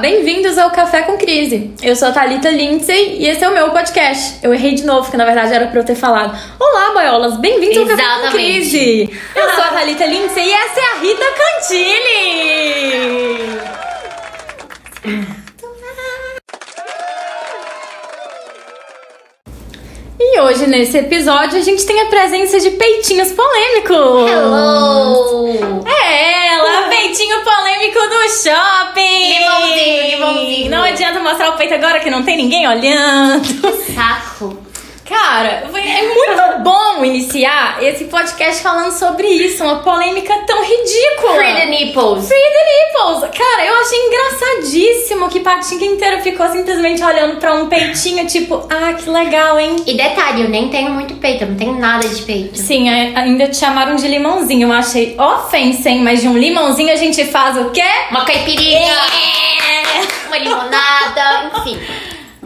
bem-vindos ao Café com Crise. Eu sou a Thalita Lindsay e esse é o meu podcast. Eu errei de novo, que na verdade era pra eu ter falado. Olá, boiolas, bem-vindos ao Café com. Crise. Eu sou a Thalita Lindsay e essa é a Rita Cantili. E hoje, nesse episódio, a gente tem a presença de peitinhos polêmicos. Hello! É ela, peitinho polêmico do shopping! Limãozinho, limãozinho. Não adianta mostrar o peito agora que não tem ninguém olhando. Saco. Cara, é muito bom iniciar esse podcast falando sobre isso, uma polêmica tão ridícula. Free the nipples. Free the nipples. Cara, eu achei engraçadíssimo que Patinha inteira ficou simplesmente olhando pra um peitinho, tipo, ah, que legal, hein? E detalhe, eu nem tenho muito peito, eu não tenho nada de peito. Sim, é, ainda te chamaram de limãozinho. Eu achei ofensa, hein? Mas de um limãozinho a gente faz o quê? Uma caipirinha, É. uma limonada, enfim.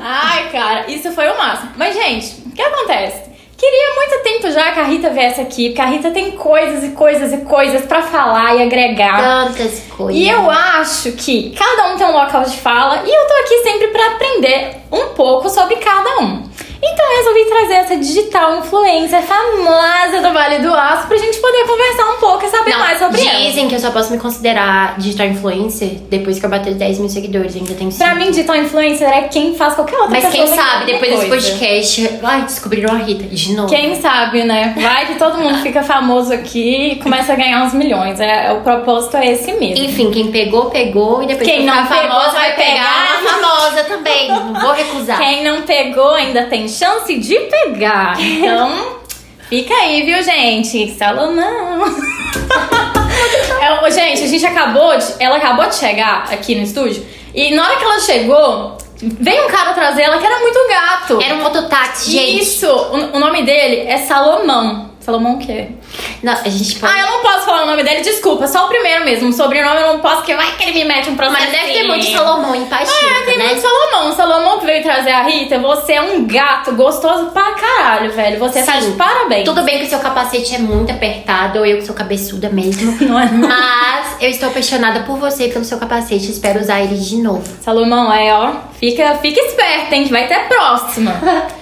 Ai, cara, isso foi o máximo. Mas, gente, que acontece? Queria muito tempo já que a Rita viesse aqui, porque a Rita tem coisas e coisas e coisas pra falar e agregar. Tantas coisas. E eu acho que cada um tem um local de fala e eu tô aqui sempre pra aprender um pouco sobre cada um. Então eu resolvi trazer essa digital influencer famosa do Vale do Aço pra gente poder conversar um pouco e saber Não, mais sobre ela. dizem que eu só posso me considerar digital influencer depois que eu bater 10 mil seguidores. Ainda tenho Pra mim, digital influencer é quem faz qualquer outra Mas pessoa quem ganhar sabe, depois desse podcast, ai, descobriram a Rita de novo. Quem sabe, né? Vai que todo mundo fica famoso aqui e começa a ganhar uns milhões. É, o propósito é esse mesmo. Enfim, quem pegou, pegou. E depois Quem não ficar pegou, famosa vai vai pegar pegar. uma famosa também. Não vou recusar. Quem não pegou ainda tem chance de pegar. Então, fica aí, viu, gente? Salomão. É, gente, a gente acabou de. Ela acabou de chegar aqui no estúdio. E na hora que ela chegou, veio um cara trazer ela que era muito gato. Era um mototáxi, gente. Isso! O, o nome dele é Salomão. Salomão o quê? Não, a gente pode. Ah, eu não posso falar o nome dele, desculpa, só o primeiro mesmo. O sobrenome eu não posso, porque vai que ele me mete um processo. Mas deve ter muito Salomão em Paixinha, É, tem né? muito Salomão. Salomão que veio trazer a Rita, você é um gato gostoso pra caralho, velho. Você tá de Sim. parabéns. Tudo bem que o seu capacete é muito apertado, ou eu que sou cabeçuda mesmo. Não é? Mas eu estou apaixonada por você e pelo seu capacete. Espero usar ele de novo. Salomão, é, ó. Fica, fica esperto, hein, que vai ter a próxima.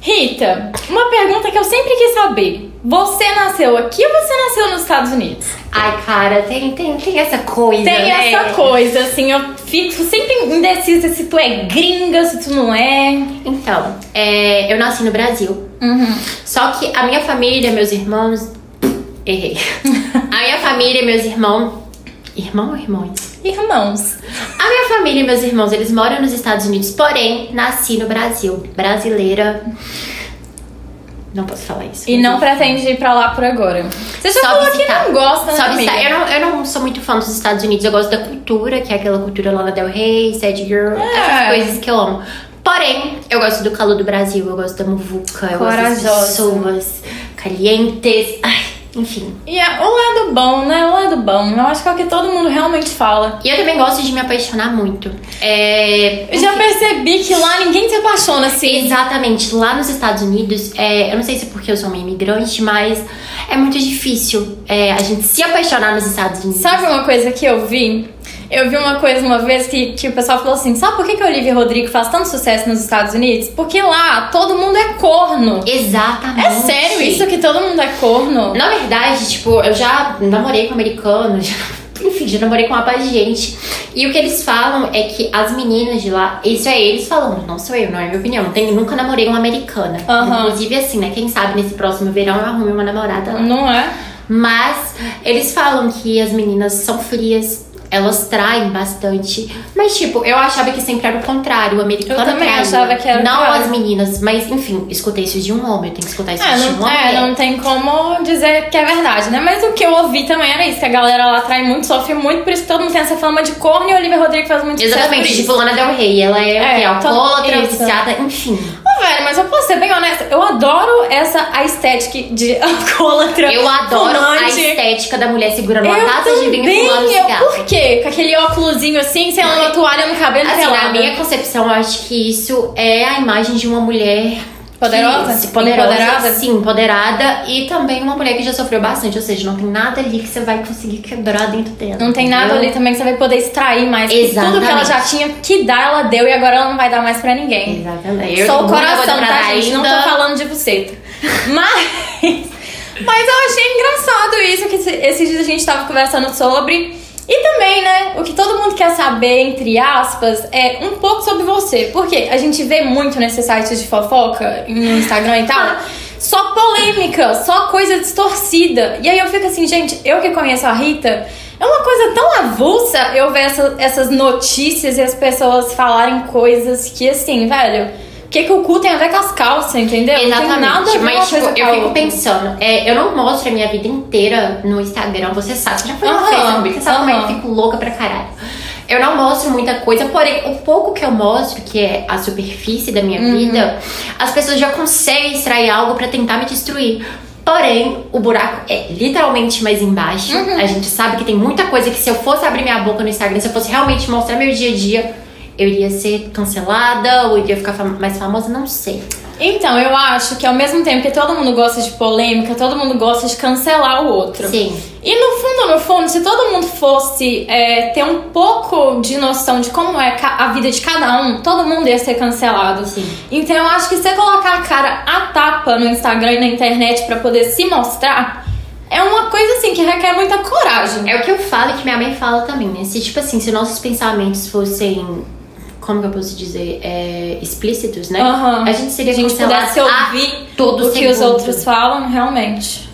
Rita, uma pergunta que eu sempre quis saber. Você nasceu aqui ou você nasceu nos Estados Unidos? Ai, cara, tem, tem, tem essa coisa. Tem né? essa coisa, assim, eu fico sempre indecisa se tu é gringa, se tu não é. Então, é, eu nasci no Brasil. Uhum. Só que a minha família, meus irmãos. Errei. A minha família, meus irmãos. Irmão ou irmãos? Irmãos. A minha família e meus irmãos, eles moram nos Estados Unidos, porém, nasci no Brasil. Brasileira. Não posso falar isso. E não pretende ir pra lá por agora. Você já Só falou visitar. que não gosta, Só né, visitar. Eu não, eu não sou muito fã dos Estados Unidos. Eu gosto da cultura, que é aquela cultura Lana Del Rey, Sad Girl, É. essas coisas que eu amo. Porém, eu gosto do calor do Brasil, eu gosto da muvuca, eu gosto das Corajosa. pessoas calientes. Ai, enfim. E é o lado bom, né? O lado bom. Eu acho que é o que todo mundo realmente fala. E eu também gosto de me apaixonar muito. É. Eu já percebi que lá ninguém se apaixona assim. Exatamente, lá nos Estados Unidos, é, eu não sei se é porque eu sou uma imigrante, mas é muito difícil é, a gente se apaixonar nos Estados Unidos. Sabe uma coisa que eu vi? Eu vi uma coisa uma vez que, que o pessoal falou assim: sabe por que, que a Olivia Rodrigo faz tanto sucesso nos Estados Unidos? Porque lá todo mundo é corno. Exatamente. É sério isso que todo mundo é corno? Na verdade, tipo, eu já namorei com americanos, já, enfim, já namorei com uma paz de gente. E o que eles falam é que as meninas de lá, isso é eles falando, não sou eu, não é minha opinião. Tenho, nunca namorei uma americana. Aham. Inclusive, assim, né? Quem sabe nesse próximo verão eu arrume uma namorada lá. Não é? Mas eles falam que as meninas são frias. Elas traem bastante. Mas, tipo, eu achava que sempre era o contrário. O americano Eu também traía, achava que era o Não as meninas. Mas, enfim, escutei isso de um homem. Eu tenho que escutar isso É de um homem. é, não tem como dizer que é verdade, né? Mas o que eu ouvi também era isso, que a galera lá trai muito, sofre muito, por isso que todo mundo tem essa fama de corno e a Olivia Rodrigo faz muito Exatamente, tipo Lana Del Rey. Ela é, É, é, alcoólatra, viciada, enfim. Velho, mas eu posso ser bem honesta, eu adoro essa a estética de alcoólatra. Eu adoro a fumante. estética da mulher segurando Eu uma taça de vinho e fumando cigarro. por quê? Com aquele óculosinho assim, sem uma toalha no cabelo Assim, pelado. na minha concepção, eu acho que isso é a imagem de uma mulher Poderosa? Que- poderosa, Empoderada? Sim, empoderada. E também uma mulher que já sofreu bastante. Ou seja, não tem nada ali que você vai conseguir quebrar dentro dela. Não tem nada entendeu? ali também que você vai poder extrair mais. porque Tudo que ela já Exatamente. tinha que dar, ela deu e agora ela não vai dar mais pra ninguém. Exatamente. Só o coração, tá, gente? Não ainda. tô falando de buceta. Mas. Mas eu achei engraçado isso, que esse- esses dias a gente tava conversando sobre. E também, né, o que todo mundo quer saber, entre aspas, é um pouco sobre você. Porque a gente vê muito nesses sites de fofoca, no Instagram e tal, só polêmica, só coisa distorcida. E aí eu fico assim, gente, eu que conheço a Rita, é uma coisa tão avulsa eu ver essa- essas notícias e as pessoas falarem coisas que, assim, velho. O que, que o cu tem a ver com as calças, entendeu? Exatamente. nada a ver Mas, tipo, eu fico pensando, é, eu não mostro a minha vida inteira no Instagram. Você sabe, você já foi no Facebook, você sabe como é que eu fico louca pra caralho. Eu não mostro muita coisa, porém, o pouco que eu mostro, que é a superfície da minha Uhum. vida, as pessoas já conseguem extrair algo pra tentar me destruir. Porém, o buraco é literalmente mais embaixo. Uhum. A gente sabe que tem muita coisa que se eu fosse abrir minha boca no Instagram, se eu fosse realmente mostrar meu dia a dia, eu iria ser cancelada ou iria ficar mais famosa, não sei. Então, eu acho que ao mesmo tempo que todo mundo gosta de polêmica, todo mundo gosta de cancelar o outro. Sim. E no fundo, no fundo, se todo mundo fosse é, ter um pouco de noção de como é a vida de cada um, todo mundo ia ser cancelado. Sim. Então eu acho que você colocar a cara a tapa no Instagram e na internet pra poder se mostrar é uma coisa assim que requer muita coragem. É o que eu falo e que minha mãe fala também, né? Se, tipo assim, se nossos pensamentos fossem, como que eu posso dizer, é, explícitos, né? Aham. A gente seria Se a gente pudesse ouvir todo o que os segundo. outros falam, realmente.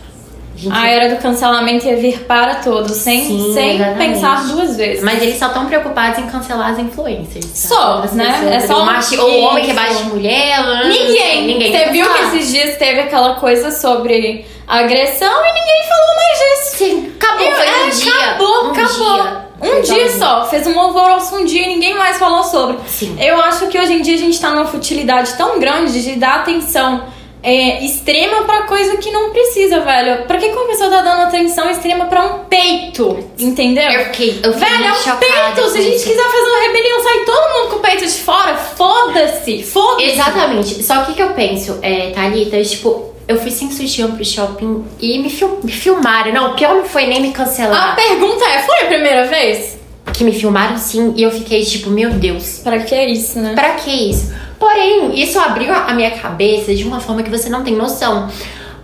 A A era do cancelamento ia vir para todos, sem, Sim, sem exatamente. pensar duas vezes. Mas eles só estão preocupados em cancelar as influencers. Só, As né? É só machi- Ou o homem que bate de mulher. Ninguém. Ninguém. Você viu que Ah, esses dias teve aquela coisa sobre agressão e ninguém falou mais disso. Sim, acabou. Eu- Foi um é, dia. Acabou, um acabou. Dia. Um dia só. Fez um alvoroço um dia e ninguém mais falou sobre. Sim. Eu acho que hoje em dia a gente tá numa futilidade tão grande de dar atenção é, extrema pra coisa que não precisa, velho. Pra que que uma pessoa tá dando atenção extrema pra um peito? Entendeu? Eu fiquei, eu fiquei Velho, é um peito. Se a gente isso. quiser fazer uma rebelião, sai todo mundo com o peito de fora, foda-se. Foda-se. Exatamente. Só que o que eu penso, é, Thalita, tipo, eu fui sem sutiã pro shopping e me, fil- me filmaram. Não, o pior não foi nem me A cancelar. pergunta é: foi a primeira vez? Que me filmaram sim e eu fiquei tipo, meu Deus, Pra que isso, né? pra que isso? Porém, isso abriu a a minha cabeça de uma forma que você não tem noção.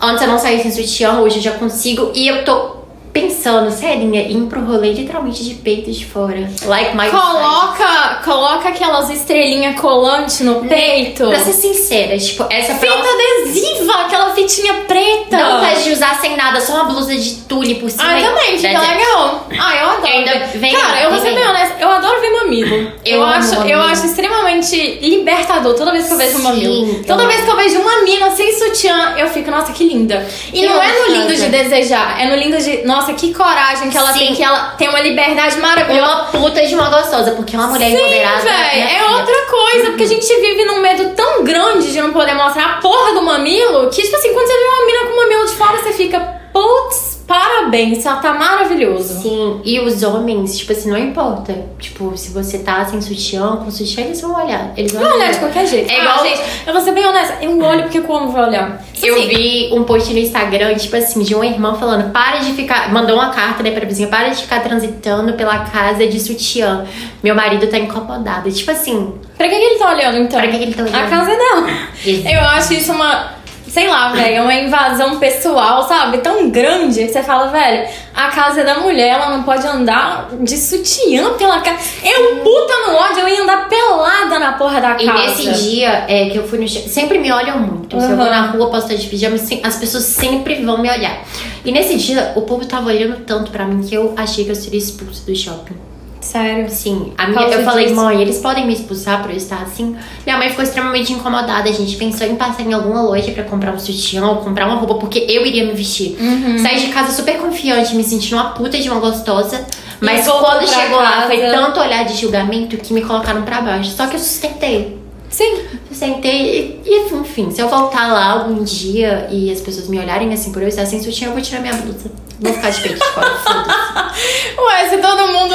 Antes eu não saía sem sutiã, hoje eu já consigo e eu tô pensando, serinha, em ir pro rolê literalmente de peito de fora. Like my Coloca, coloca aquelas estrelinhas colantes no peito. Pra ser sincera, tipo, essa Fita adesiva, aquela fitinha preta. Não faz de usar sem nada, só uma blusa de tule por cima. Ah, também, fica That's it. legal. Ah, eu adoro. Ainda vem- Cara, eu vou ser bem honesta, eu adoro ver mamilo. Eu, Eu acho, eu mamilo. acho extremamente libertador toda vez que eu vejo um Sim, mamilo. Toda eu vez que eu vejo uma mina sem sutiã, eu fico, nossa, que linda. E Que não é no lindo de desejar, é no lindo de, nossa, que coragem que ela Sim. tem, que ela tem uma liberdade maravilhosa. Uma puta de uma gostosa, porque uma mulher Sim, empoderada. véi, minha é outra coisa, porque a gente vive num medo tão grande de não poder mostrar a porra do mamilo, que, tipo assim, quando você vê uma mina com o mamilo de fora, você fica, putz, parabéns, ela tá maravilhoso. Sim, e os homens, tipo assim, não importa. Tipo, se você tá sem sutiã, com sutiã, eles vão olhar. Eles vão Não olhar de qualquer jeito. É Ah, igual- gente, eu vou ser bem honesta, eu olho porque o homem vai olhar. Eu Assim, vi um post no Instagram, tipo assim, de uma irmã falando: para de ficar. Mandou uma carta, né, pra vizinha: para de ficar transitando pela casa de sutiã. Meu marido tá incomodado. Tipo assim, Pra que, que ele tá olhando, então? Pra que que ele tá olhando? A casa é dela. Exato. Eu acho isso uma... Sei lá, velho, é uma invasão pessoal, sabe? Tão grande que você fala, velho, a casa é da mulher, ela não pode andar de sutiã pela casa. Eu, puta no ódio, eu ia andar pelada na porra da E casa. nesse dia é, que eu fui no sempre me olham muito. Se eu vou Uhum. na rua, posso estar de pijama, as pessoas sempre vão me olhar. E nesse dia, o povo tava olhando tanto pra mim que eu achei que eu seria expulsa do shopping. Sério. Sim, a minha, eu falei, disso. mãe, eles podem me expulsar por eu estar assim? Minha mãe ficou extremamente incomodada. A gente pensou em passar em alguma loja pra comprar um sutiã ou comprar uma roupa, porque eu iria me vestir. Uhum. Saí de casa super confiante, me sentindo uma puta de uma gostosa. Mas quando chegou lá, casa. foi tanto olhar de julgamento que me colocaram pra baixo. Só que eu sustentei. Sim. Sustentei e, enfim, se eu voltar lá algum dia e as pessoas me olharem assim por eu estar sem sutiã, eu vou tirar minha blusa. Vou ficar de peito de fora. Ué, se todo mundo.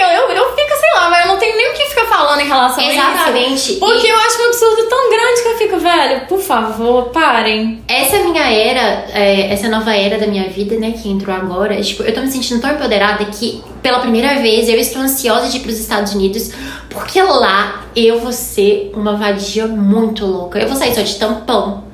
Eu eu, eu fico, sei lá, mas eu não tenho nem o que ficar falando em relação a Exatamente. isso. Porque E- eu acho um absurdo tão grande que eu fico, velho, por favor, parem. Essa minha era, é, essa nova era da minha vida, né, que entrou agora, tipo, eu tô me sentindo tão empoderada que, pela primeira vez, eu estou ansiosa de ir pros Estados Unidos, porque lá eu vou ser uma vadia muito louca. Eu vou sair só de tampão.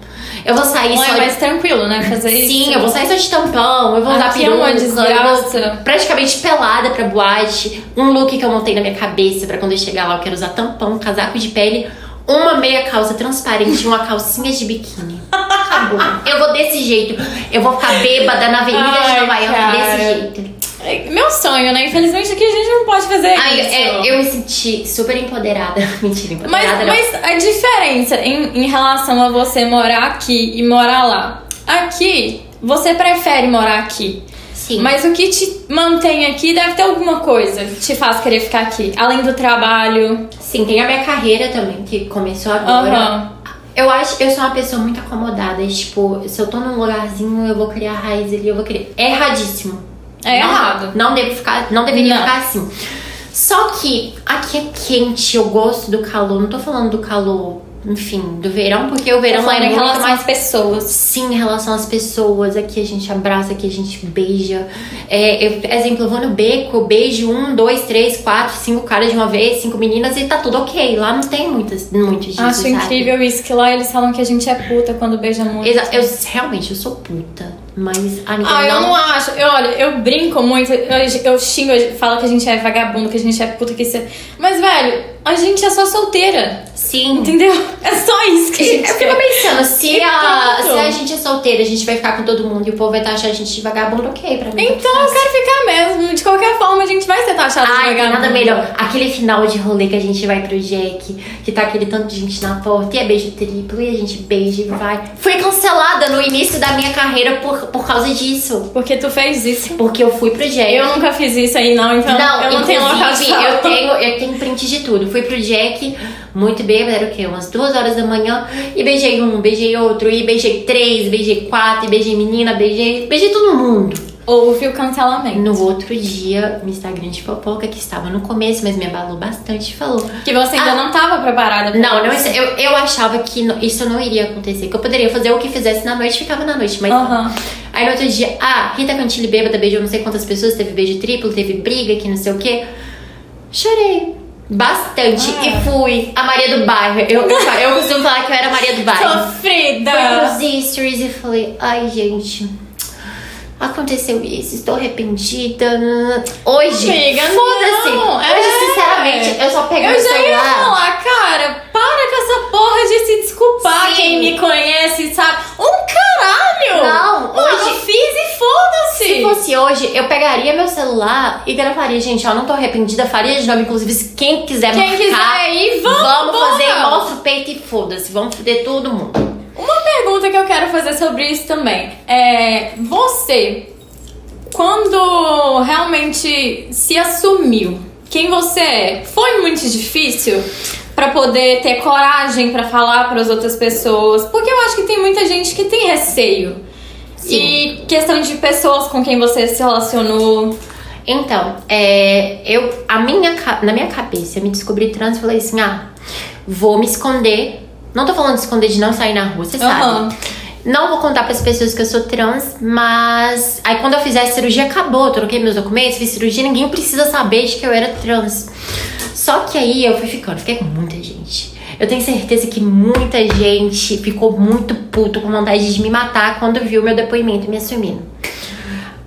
Eu vou sair Não só é de mais tranquilo, né? Fazer isso. Sim, eu vou sair só de tampão, eu vou usar é uma peruca, eu vou praticamente pelada pra boate. Um look que eu montei na minha cabeça pra quando eu chegar lá eu quero usar tampão, casaco de pele, uma meia calça transparente e uma calcinha de biquíni. Acabou. Eu vou desse jeito. Eu vou ficar bêbada na Avenida de Ai, Nova York desse jeito. É Meu sonho, né? Infelizmente aqui a gente não pode fazer Ai, isso. é, eu me senti super empoderada. Mentira, empoderada Mas, mas a diferença em, em relação a você morar aqui e morar lá. Aqui, você prefere morar aqui. Sim. Mas o que te mantém aqui deve ter alguma coisa que te faz querer ficar aqui. Além do trabalho. Sim, tem a minha carreira também, que começou agora. Aham. Eu acho que eu sou uma pessoa muito acomodada. Tipo, se eu tô num lugarzinho, eu vou criar raiz ali, eu vou criar. É erradíssimo. É não, errado. Não devo ficar. Não deveria Não. ficar assim. Só que aqui é quente, eu gosto do calor. Não tô falando do calor, enfim, do verão, porque o verão é em relação mais às pessoas. Sim, em relação às pessoas, aqui a gente abraça, aqui a gente beija. É, eu- exemplo, eu vou no beco, beijo um, dois, três, quatro, cinco caras de uma vez, cinco meninas e tá tudo ok. Lá não tem muitas, muito disso. Acho sabe? incrível isso, que lá eles falam que a gente é puta quando beija muito. Exa- eu realmente eu sou puta, mas amiga, Ah, eu não acho. Eu, olha, eu brinco muito, eu, eu xingo, eu falo que a gente é vagabundo, que a gente é puta, que isso é... Mas, velho, a gente é só solteira. Sim. Entendeu? É só isso que a Eu gente fico quer. pensando, se E a, se a gente é solteira, a gente vai ficar com todo mundo e o povo vai estar achando a gente de vagabundo, ok pra mim. Então eu quero ficar mesmo. De qualquer forma, a gente vai ser taxado de Ai, tem vagabundo. nada melhor. Aquele final de rolê que a gente vai pro Jack, que tá aquele tanto de gente na porta, e é beijo triplo, e a gente beija e vai. Fui cancelada no início da minha carreira por, por causa disso. Porque tu fez isso. Porque eu fui pro Jack. Eu nunca fiz isso aí, não, então Não, eu não tenho fala. eu tenho, eu tenho print de tudo. Fui pro Jack, muito bêbada, era o quê? Umas duas horas da manhã. E beijei um, beijei outro, e beijei três, beijei quatro, e beijei menina, beijei. Beijei todo mundo. Houve o cancelamento. No outro dia, o Instagram de fofoca, que estava no começo, mas me abalou bastante, falou. Que você ainda Ah. não tava preparada pra Não, não isso. eu, eu achava que isso não iria acontecer. Que eu poderia fazer o que fizesse na noite, ficava na noite. Mas. Aham. Aí no outro dia, ah, Rita Cantilli bêbada beijou não sei quantas pessoas, teve beijo triplo, teve briga, que não sei o quê. Chorei. Bastante. Ah. E fui a Maria do Bairro. Eu, eu, costumo falar que eu era a Maria do Bairro. Sofrida! Fui pros stories e falei, ai gente, aconteceu isso, estou arrependida. Hoje, Amiga, foda-se. Hoje, é. sinceramente, eu só pego Eu o já ia celular. falar, cara, para com essa porra de se desculpar. Sim. Quem me conhece sabe. Um caralho! Não, Mano, hoje- fiz e foda-se! Se fosse hoje, eu pegaria meu celular e gravaria, gente, ó, não tô arrependida, faria de novo, inclusive, se quem quiser Quem quiser marcar, ir, vamos, vamos bora. fazer, mostra o peito e foda-se, vamos foder todo mundo. Uma pergunta que eu quero fazer sobre isso também é: você, quando realmente se assumiu quem você é, foi muito difícil pra poder ter coragem pra falar para as outras pessoas? Porque eu acho que tem muita gente que tem receio. Sim. E questão de pessoas com quem você se relacionou. Então, é, eu, a minha, na minha cabeça, eu me descobri trans e falei assim, ah, vou me esconder. Não tô falando de esconder de não sair na rua, você Aham. sabe. Não vou contar pras pessoas que eu sou trans, mas aí quando eu fizer a cirurgia acabou, eu troquei meus documentos, fiz cirurgia, ninguém precisa saber de que eu era trans. Só que aí eu fui ficando, fiquei com muita gente. Eu tenho certeza que muita gente ficou muito puto com vontade de me matar quando viu meu depoimento me assumindo.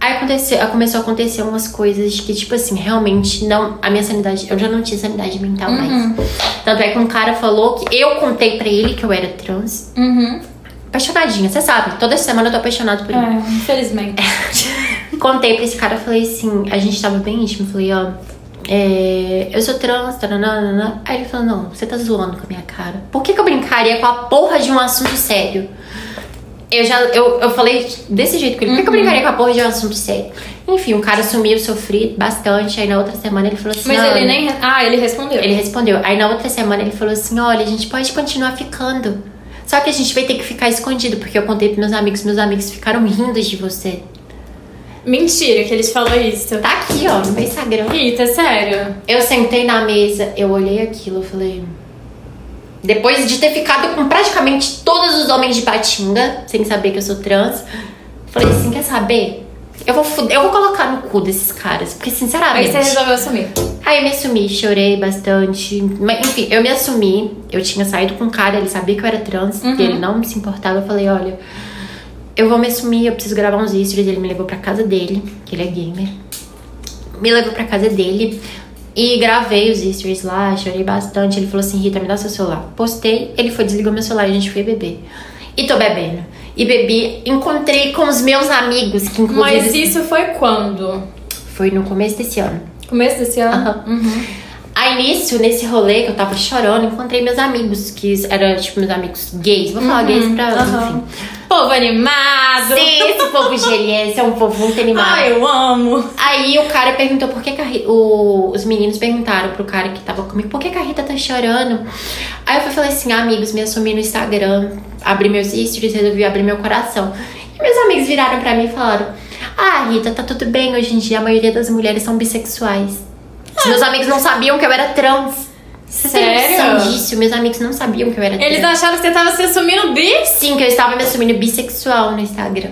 Aí aconteceu, começou a acontecer umas coisas que, tipo assim, realmente não. A minha sanidade. Eu já não tinha sanidade mental mais. Tanto é que um cara falou que eu contei pra ele que eu era trans. Uhum. Apaixonadinha, você sabe. Toda semana eu tô apaixonada por ele. É, infelizmente. Contei pra esse cara, falei assim, a gente tava bem íntimo, falei, ó, é, eu sou trans, taranana. Aí ele falou, não, você tá zoando com a minha cara. Por que, que eu brincaria com a porra de um assunto sério? Eu já, eu, eu falei desse jeito com ele, por que, eu brincaria com a porra de um assunto sério? Enfim, o cara sumiu, sofri bastante, aí na outra semana ele falou assim, Mas "Não, ele nem. Ah, ele respondeu. ele respondeu. Aí na outra semana ele falou assim: olha, a gente pode continuar ficando. Só que a gente vai ter que ficar escondido, porque eu contei pros meus amigos, meus amigos ficaram rindo de você. Mentira que ele te falou isso. Tá aqui, ó, no meu Instagram. Rita, sério. Eu sentei na mesa, eu olhei aquilo, eu falei. Depois de ter ficado com praticamente todos os homens de Patinga, sem saber que eu sou trans, falei assim: quer saber? Eu vou, eu vou colocar no cu desses caras, porque Aí sinceramente. você resolveu assumir. Aí eu me assumi, chorei bastante. Mas, enfim, eu me assumi. Eu tinha saído com um cara, ele sabia que eu era trans, Uhum. e ele não se importava. Eu falei: olha, eu vou me assumir, eu preciso gravar uns stories. Ele me levou pra casa dele, que ele é gamer. Me levou pra casa dele e gravei os stories lá, chorei bastante. Ele falou assim: Rita, me dá seu celular. Postei, ele foi, desligou meu celular e a gente foi beber. E tô bebendo. E bebi, encontrei com os meus amigos, que inclusive Mas isso foi quando? foi no começo desse ano. Começo desse ano? Aham. Uhum. Aí nisso, nesse rolê que eu tava chorando, encontrei meus amigos, que eram tipo meus amigos gays. Vou falar gays pra. aham. Enfim. Povo animado. Sim, esse povo geliense é um povo muito animado. Ai, eu amo. Aí o cara perguntou por que, que a Ri- o- os meninos perguntaram pro cara que tava comigo por que, que a Rita tá chorando. Aí eu fui- falei assim, ah, amigos, me assumi no Instagram, abri meus stories, resolvi abrir meu coração. E meus amigos viraram pra mim e falaram: Ah, Rita, tá tudo bem, hoje em dia a maioria das mulheres são bissexuais. Os meus amigos não sabiam que eu era trans. Você tem Sério? noção disso? Meus amigos não sabiam que eu era Eles trans. acharam que você tava se assumindo bis? Sim, que eu estava me assumindo bissexual no Instagram.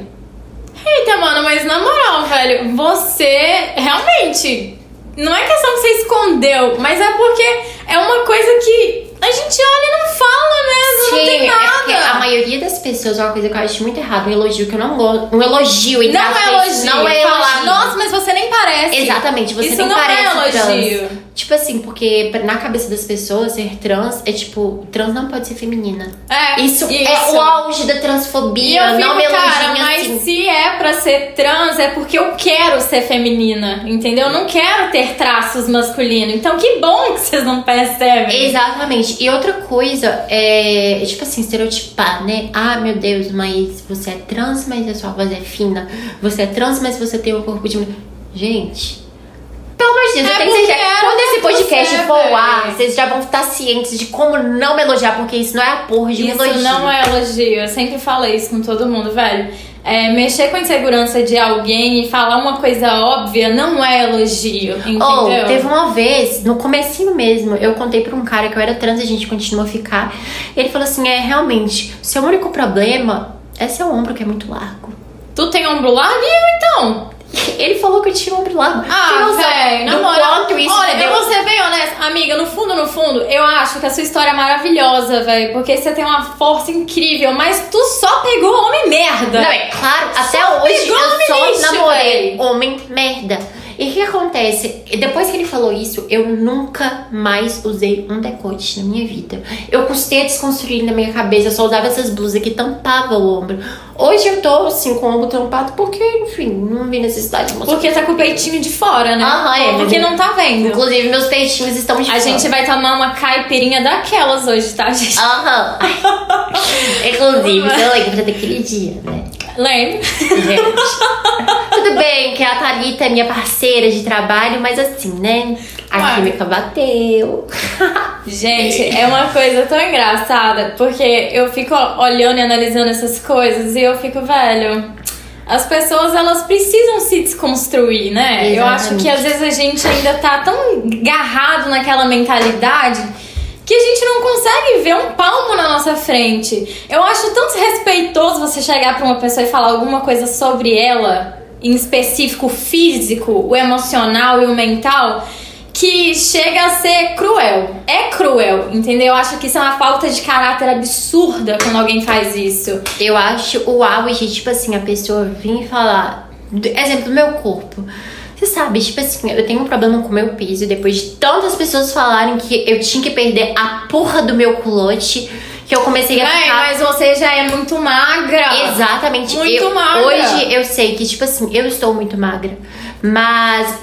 Eita, mano, mas na moral, velho, você realmente. Não é questão que você escondeu, mas é porque é uma coisa que a gente olha e não fala mesmo, não tem é nada. a maioria das pessoas, uma coisa que eu acho muito errado, um elogio que eu não gosto. Um elogio, entre Não é elogio. Não é Falar, elogio. Nossa, mas você nem parece. Exatamente, você Isso nem não parece é elogio. trans. Tipo assim, porque na cabeça das pessoas, ser trans é tipo, trans não pode ser feminina. É, Isso, é o auge da E transfobia, eu fico, não me elogiem cara, mas assim. se é pra ser trans, é porque eu quero ser feminina, entendeu? Eu não quero ter traços masculinos. Então, que bom que vocês não percebem. Exatamente. E outra coisa é, tipo assim, estereotipar, né? Ah, meu Deus, mas você é trans, mas a sua voz é fina. Você é trans, mas você tem um corpo de mulher. Gente. Pelo amor de Deus, É eu tenho era Quando esse podcast for ao ar, vocês já vão estar cientes de como não me elogiar, porque isso não é a porra de um Isso elogio. não é elogio. Eu sempre falei isso com todo mundo, velho. É, mexer com a insegurança de alguém e falar uma coisa óbvia não é elogio, entendeu? Ou, teve uma vez, no comecinho mesmo, eu contei pra um cara que eu era trans e a gente continuou a ficar. Ele falou assim: é, realmente, seu único problema é seu ombro, que é muito largo. Tu tem ombro largo e eu então? Ele falou que eu tinha largo. Tem Ah, velho, na moral. Olha, me eu deu- vou ser bem honesta. Amiga, no fundo, no fundo, eu acho que a sua história é maravilhosa, velho. Porque você tem uma força incrível, mas tu só pegou homem merda. Não, é claro, até Só hoje eu só lixo, namorei véi. homem merda. E o que acontece? Depois que ele falou isso, eu nunca mais usei um decote na minha vida. Eu custei a desconstruir na minha cabeça, eu só usava essas blusas que tampavam o ombro. Hoje eu tô assim com o ombro tampado porque, enfim, não vi necessidade de mostrar. Porque tá com o peitinho de fora, né? Aham, é, Porque mas- não tá vendo. Inclusive, meus peitinhos estão de A fora. gente vai tomar uma caipirinha daquelas hoje, tá, gente? Aham. Inclusive, eu lembro daquele dia, né? Lembra? Gente. Tudo bem que a Thalita é minha parceira de trabalho, mas assim, né? A Ué. química bateu. Gente, é uma coisa tão engraçada, porque eu fico olhando e analisando essas coisas e eu fico, velho. As pessoas elas precisam se desconstruir, né? Eu acho Exatamente. que às vezes a gente ainda tá tão garrado naquela mentalidade que a gente não consegue ver um palmo na nossa frente. Eu acho tão desrespeitoso você chegar pra uma pessoa e falar alguma coisa sobre ela, em específico o físico, o emocional e o mental, que chega a ser cruel. É cruel, entendeu? Eu acho que isso é uma falta de caráter absurda quando alguém faz isso. Eu acho o auge, tipo assim, a pessoa vir falar. Exemplo do meu corpo. Você sabe, tipo assim, eu tenho um problema com o meu peso. Depois de tantas pessoas falarem que eu tinha que perder a porra do meu culote, que eu comecei a ficar. mas você já é muito magra. Exatamente. Muito eu, magra. Hoje eu sei que, tipo assim, eu estou muito magra. Mas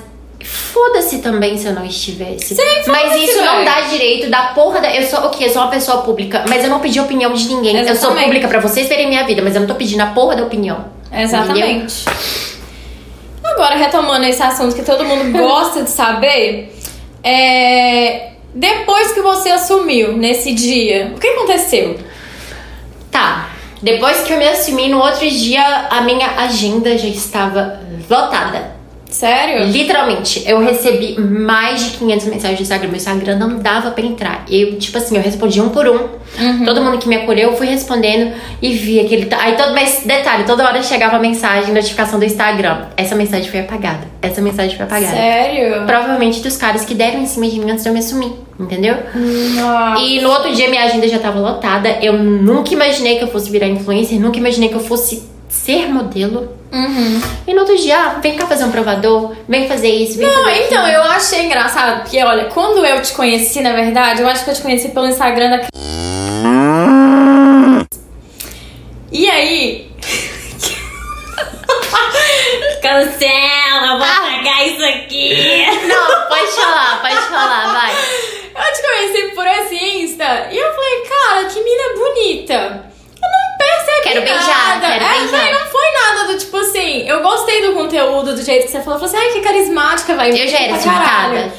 foda-se também se eu não estivesse. Sim, mas isso não dá direito da porra da. Eu sou o quê? Eu sou uma pessoa pública. Mas eu não pedi opinião de ninguém. Eu sou Exatamente. pública pra vocês verem minha vida, mas eu não tô pedindo a porra da opinião. Exatamente. Agora, retomando esse assunto que todo mundo gosta de saber, é... depois que você assumiu nesse dia, o que aconteceu? Tá. Depois que eu me assumi, no outro dia a minha agenda já estava Lotada. Sério? Literalmente, eu recebi mais de 500 mensagens no Instagram. Meu Instagram não dava pra entrar. Eu, tipo assim, eu respondi um por um. Todo mundo que me acolheu, eu fui respondendo e vi aquele. Aí, todo, mas detalhe, toda hora chegava a mensagem, notificação do Instagram. Essa mensagem foi apagada. Essa mensagem foi apagada. Sério? Provavelmente dos caras que deram em cima de mim antes de eu me assumir, entendeu? Nossa. E no outro dia minha agenda já tava lotada. Eu nunca imaginei que eu fosse virar influencer, nunca imaginei que eu fosse ser modelo. Uhum. E no outro dia, ah, vem cá fazer um provador, vem fazer isso, vem Não, fazer então, eu achei engraçado, porque olha, quando eu te conheci, na verdade, eu acho que eu te conheci pelo Instagram da. E aí. Cancela, vou apagar isso aqui. Não, pode falar, pode falar, vai. Eu te conheci por esse Insta e eu falei, cara, que mina bonita. Quero beijar, quero é, beijar. não foi nada do tipo assim. Eu gostei do conteúdo, do jeito que você falou. Falei assim, ai, que carismática, vai. Eu já era surtada.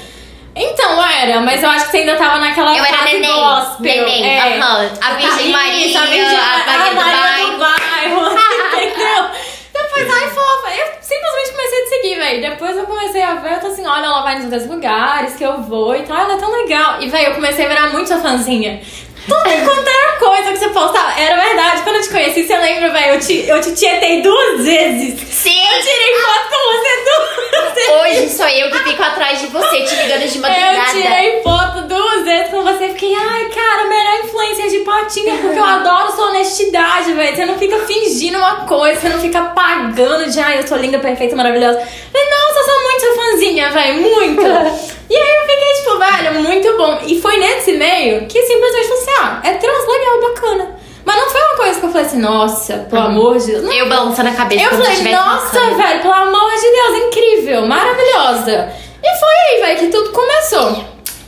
Então era, mas eu acho que você ainda tava naquela Eu era neném, gospel. neném, é. aham. A Virgem Isso, Maria, a Virgem a Maria do Maria do bairro, entendeu? Depois, ai, fofa, eu simplesmente comecei a te seguir, velho. Depois eu comecei a ver, eu tô assim, olha, ela vai nos outros lugares que eu vou e tal, ela é tão legal. E, velho, eu comecei a virar muito sua fãzinha. Tudo quanto era coisa que você postava, era verdade. Quando eu te conheci, você lembra, velho, eu te, eu te tietei duas vezes. Sim! Eu tirei foto com você duas vezes. Hoje sou eu que fico atrás de você, te ligando de Eu madrugada. tirei foto duas vezes com você. Fiquei, ai, cara, melhor influência de patinha, porque eu adoro sua honestidade, velho. Você não fica fingindo uma coisa, você não fica pagando de, ai, eu sou linda, perfeita, maravilhosa. Falei, nossa, eu sou muito sua fãzinha, velho, muito. e aí eu fiquei, tipo, velho, muito bom. E foi nesse meio que simplesmente falei assim, ah, é trans legal, bacana. Mas não foi uma coisa que eu falei assim, nossa, pelo amor de Deus. Não Eu balançando a cabeça eu falei, nossa, velho, pelo amor de Deus, incrível, maravilhosa. E foi aí, velho, que tudo começou.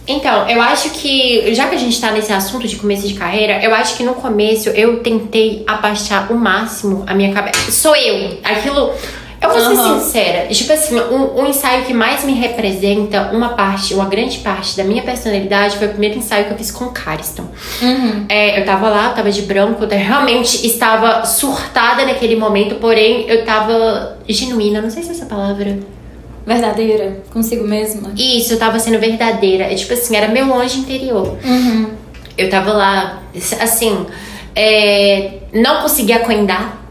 Então, eu acho que, já que a gente tá nesse assunto de começo de carreira, eu acho que no começo eu tentei abaixar o máximo a minha cabeça. Sou eu. Aquilo. Eu vou ser Aham. sincera. Tipo assim, o, o ensaio que mais me representa, uma parte, uma grande parte da minha personalidade, foi o primeiro ensaio que eu fiz com o Cariston. Uhum. É, eu tava lá, eu tava de branco, eu realmente estava surtada naquele momento, porém eu tava genuína, não sei se é essa palavra. Verdadeira, consigo mesma. Isso, eu tava sendo verdadeira. É, tipo assim, era meu anjo interior. Uhum. Eu tava lá, assim, é, não conseguia coendar,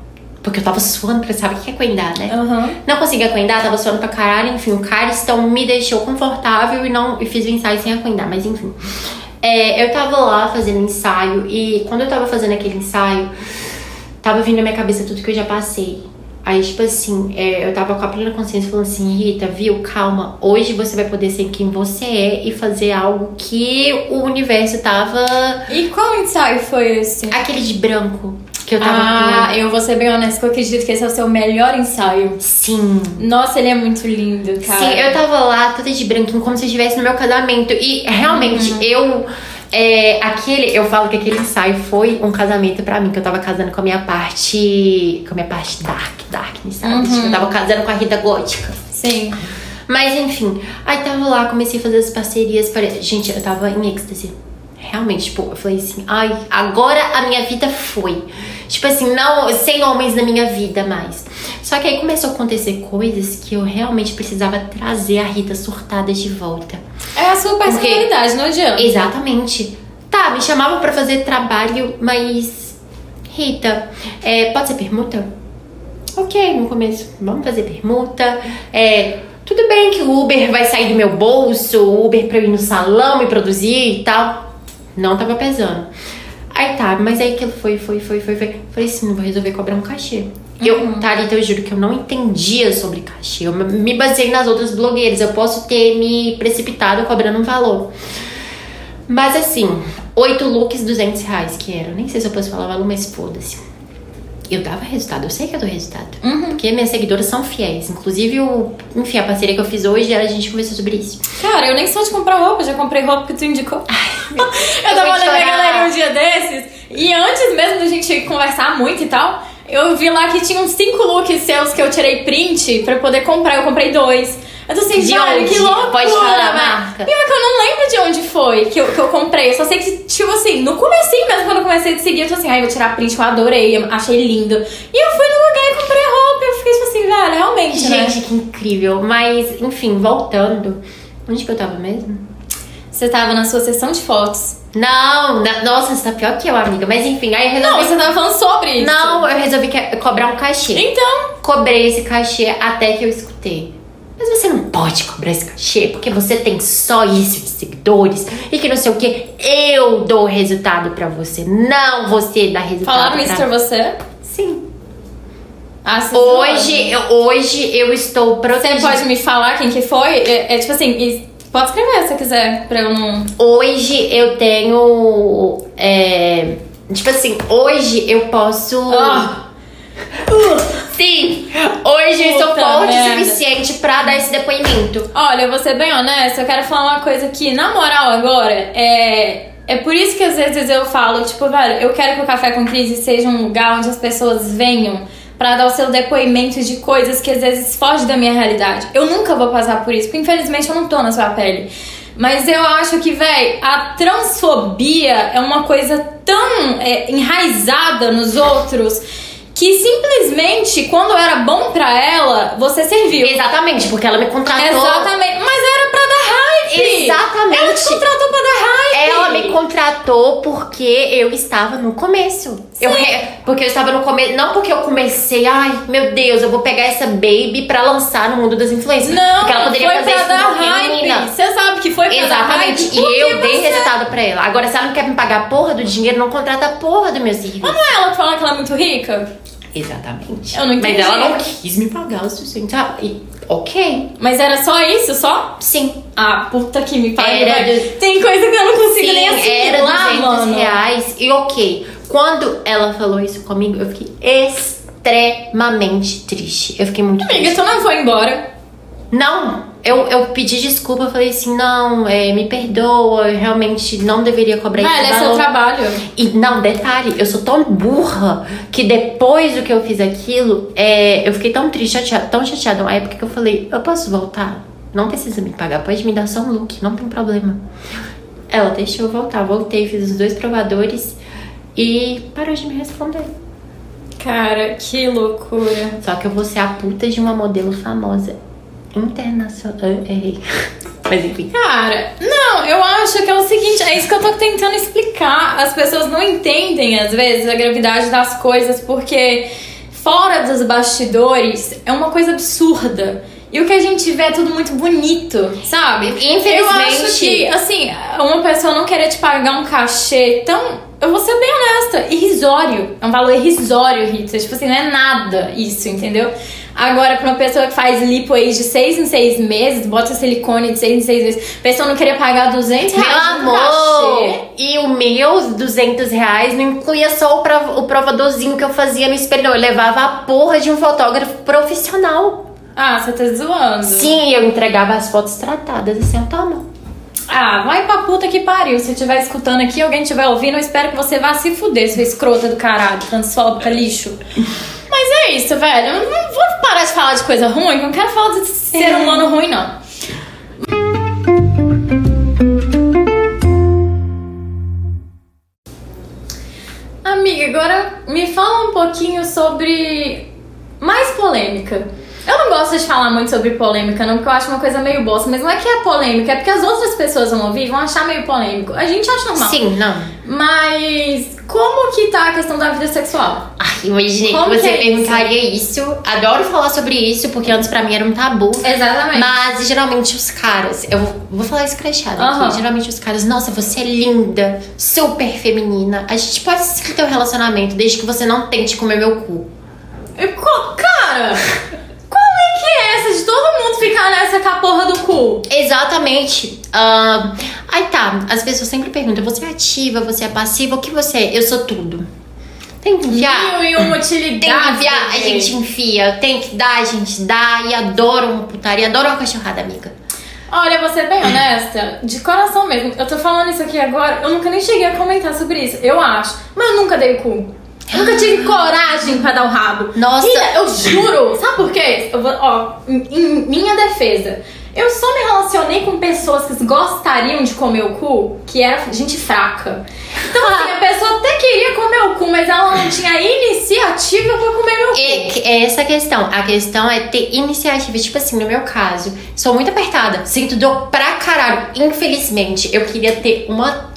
porque eu tava suando, porque sabe o que é coendar, né? Uhum. Não conseguia coendar, tava suando pra caralho, enfim, o cara então me deixou confortável e não e fiz o ensaio sem acoendar, mas enfim. É, eu tava lá fazendo ensaio e quando eu tava fazendo aquele ensaio, tava vindo na minha cabeça tudo que eu já passei. Aí, tipo assim, é, eu tava com a plena consciência falando assim, Rita, viu, calma, hoje você vai poder ser quem você é e fazer algo que o universo tava. E qual ensaio foi esse? Aquele de branco que eu tava Ah, eu vou ser bem honesta, que eu acredito que esse é o seu melhor ensaio. com. Sim. Nossa, ele é muito lindo, cara. Sim, eu tava lá toda de branquinho, como se eu estivesse no meu casamento. E realmente, eu. é, aquele, eu falo que aquele ensaio foi um casamento pra mim, que eu tava casando com a minha parte. Com a minha parte dark, dark, sabe? Tipo, eu tava casando com a Rita Gótica. Sim. Mas enfim, aí tava lá, comecei a fazer as parcerias. Pare... Gente, eu tava em êxtase. Realmente, tipo, eu falei assim, ai, agora a minha vida foi. Tipo assim, não, sem homens na minha vida mais. Só que aí começou a acontecer coisas que eu realmente precisava trazer a Rita surtada de volta. É a sua personalidade, não adianta. Exatamente. Tá, me chamavam pra fazer trabalho, mas. Rita, é, pode ser permuta? Ok, no começo, vamos fazer permuta. É, tudo bem que o Uber vai sair do meu bolso, o Uber pra eu ir no salão e produzir e tal. Não tava pesando. Aí tá, mas aí aquilo foi, foi, foi, foi, foi. Falei assim, não vou resolver cobrar um cachê. Eu, Thalita, eu juro que eu não entendia sobre cachê. Eu me baseei nas outras blogueiras. Eu posso ter me precipitado cobrando um valor. Mas assim, oito looks, 200 reais que era. Nem sei se eu posso falar valor, mas foda-se. Eu dava resultado, eu sei que eu dou resultado. Porque minhas seguidoras são fiéis. Inclusive, o, enfim, a parceria que eu fiz hoje, a gente conversou sobre isso. Cara, eu nem sou de comprar roupa, já comprei roupa que tu indicou. eu eu tava olhando minha chorar. galera um dia desses, e antes mesmo da gente conversar muito e tal, eu vi lá que tinha uns cinco looks seus que eu tirei print pra poder comprar. Eu comprei dois. Eu tô assim, De velho, que loucura, Pode falar a marca. Pior que eu não lembro de onde foi que eu, que eu comprei. Eu só sei que, tipo assim, no comecinho mesmo, quando eu comecei a seguir, eu tô assim, ai, vou tirar print, eu adorei, eu achei lindo. E eu fui no lugar e comprei roupa. Eu fiquei tipo assim, velho, realmente, né? Gente, que incrível. Mas, enfim, voltando. Onde que eu tava mesmo? Você tava na sua sessão de fotos. Não, na- nossa, você tá pior que eu, amiga. Mas enfim, aí eu Não, resolvi. você tava falando sobre isso. Não, eu resolvi que- cobrar um cachê. Então, Cobrei esse cachê até que eu escutei. Mas você não pode cobrar esse cachê porque você tem só isso de seguidores e que não sei o que. Eu dou resultado pra você, não você dá resultado. falaram isso pra você? Sim. Ah, você Hoje, eu, hoje eu estou Você protegida. pode me falar quem que foi? É, é tipo assim, pode escrever se quiser, pra eu não. Hoje eu tenho. é, tipo assim, hoje eu posso. Ah. Sim! Hoje eu sou Puta forte o suficiente pra dar esse depoimento. Olha, eu vou ser bem honesta, eu quero falar uma coisa que, na moral, agora, é. É por isso que às vezes eu falo, tipo, velho, eu quero que o Café com Crise seja um lugar onde as pessoas venham pra dar o seu depoimento de coisas que às vezes fogem da minha realidade. Eu nunca vou passar por isso, porque infelizmente eu não tô na sua pele. Mas eu acho que, véi, a transfobia é uma coisa tão é, enraizada nos outros que simplesmente, quando era bom pra ela, você serviu. Exatamente, porque ela me contratou. Exatamente. Mas era pra dar hype. Exatamente. Ela te contratou pra dar hype. Ela me contratou porque eu estava no começo. Eu re- Porque eu estava no começo. Não porque eu comecei, ai meu Deus, eu vou pegar essa baby pra lançar no mundo das influências. Não, porque ela poderia fazer isso dar hype. Você sabe que foi pra Exatamente. dar hype. E eu dei você- resultado pra ela. Agora, se ela não quer me pagar a porra do dinheiro, não contrata a porra do meu serviço. Mas não é ela que fala que ela é muito rica? Exatamente. Eu não entendi. Mas ela não quis me pagar o suficiente. Ah, e- ok. Mas era só isso, só? Sim. Ah, puta que me pariu. Era Tem coisa que eu não consigo Sim, nem era assimilar, 200 mano. reais. E ok. Quando ela falou isso comigo, eu fiquei extremamente triste. Eu fiquei muito Amiga, triste. tu não foi embora. Não, eu, eu pedi desculpa, eu falei assim, não, é, me perdoa, eu realmente não deveria cobrar Velho, esse é seu trabalho. E não, detalhe, eu sou tão burra que depois do que eu fiz aquilo, é, eu fiquei tão triste, chateada, tão chateada uma época que eu falei, eu posso voltar? Não precisa me pagar, pode me dar só um look, não tem problema. Ela deixou eu voltar, voltei, fiz os dois provadores e parou de me responder. Cara, que loucura. Só que eu vou ser a puta de uma modelo famosa internacional. Eu Errei. Mas enfim. Cara, não, eu acho que é o seguinte, é isso que eu tô tentando explicar. As pessoas não entendem, às vezes, a gravidade das coisas, porque fora dos bastidores é uma coisa absurda. E o que a gente vê é tudo muito bonito, sabe? Infelizmente- Eu acho que, assim, uma pessoa não querer te pagar um cachê tão. Eu vou ser bem honesta, irrisório. É um valor irrisório, Rita. Tipo assim, não é nada isso, entendeu? Agora, pra uma pessoa que faz lipo aí de seis em seis meses, bota silicone de seis em seis meses, a pessoa não queria pagar 200 Meu reais de um amor! E o meu 200 reais não incluía só o, prov- o provadorzinho que eu fazia no espelho, não. Eu levava a porra de um fotógrafo profissional. Ah, você tá zoando. Sim, eu entregava as fotos tratadas assim, eu tomo. Ah, vai pra puta que pariu. Se estiver escutando aqui, alguém estiver ouvindo, eu espero que você vá se fuder, sua escrota do caralho, transfóbica, lixo. Mas é isso, velho. Eu não vou parar de falar de coisa ruim, não quero falar de ser humano ruim, não. Amiga, agora me fala um pouquinho sobre mais polêmica. Eu não gosto de falar muito sobre polêmica, não, porque eu acho uma coisa meio bosta, mas não é que é polêmica, é porque as outras pessoas vão ouvir e vão achar meio polêmico. A gente acha normal. Sim, não. Mas como que tá a questão da vida sexual? Ai, imaginei Como que você que é perguntaria isso. Adoro falar sobre isso, porque antes pra mim era um tabu. Exatamente. Mas geralmente os caras, eu vou, vou falar escrachado Aham. aqui. Geralmente os caras, nossa, você é linda, super feminina. A gente pode sim ter um relacionamento desde que você não tente comer meu cu. E co- Cara, é é essa de todo mundo ficar nessa com a porra do cu? Exatamente. Ah, aí tá, as pessoas sempre perguntam: você é ativa, você é passiva, o que você é? Eu sou tudo. Tem que enfiar. Mil e uma Tem que utilidade. enfiar, a gente enfia. Tem que dar, a gente dá. E adoro uma putaria, adoro uma cachorrada, amiga. Olha, vou ser bem honesta, de coração mesmo. Eu tô falando isso aqui agora, eu nunca nem cheguei a comentar sobre isso. Eu acho. Mas eu nunca dei o cu. Nunca tive coragem pra dar o rabo. Nossa. Eu juro. Sabe por quê? Eu vou, ó, em, em minha defesa. Eu só me relacionei com pessoas que gostariam de comer o cu, que era gente fraca. Então, assim, a pessoa até queria comer o cu, mas ela não tinha iniciativa pra comer meu cu. É, é essa a questão. A questão é ter iniciativa. Tipo assim, no meu caso, sou muito apertada. Sinto dor pra caralho. Infelizmente, eu queria ter uma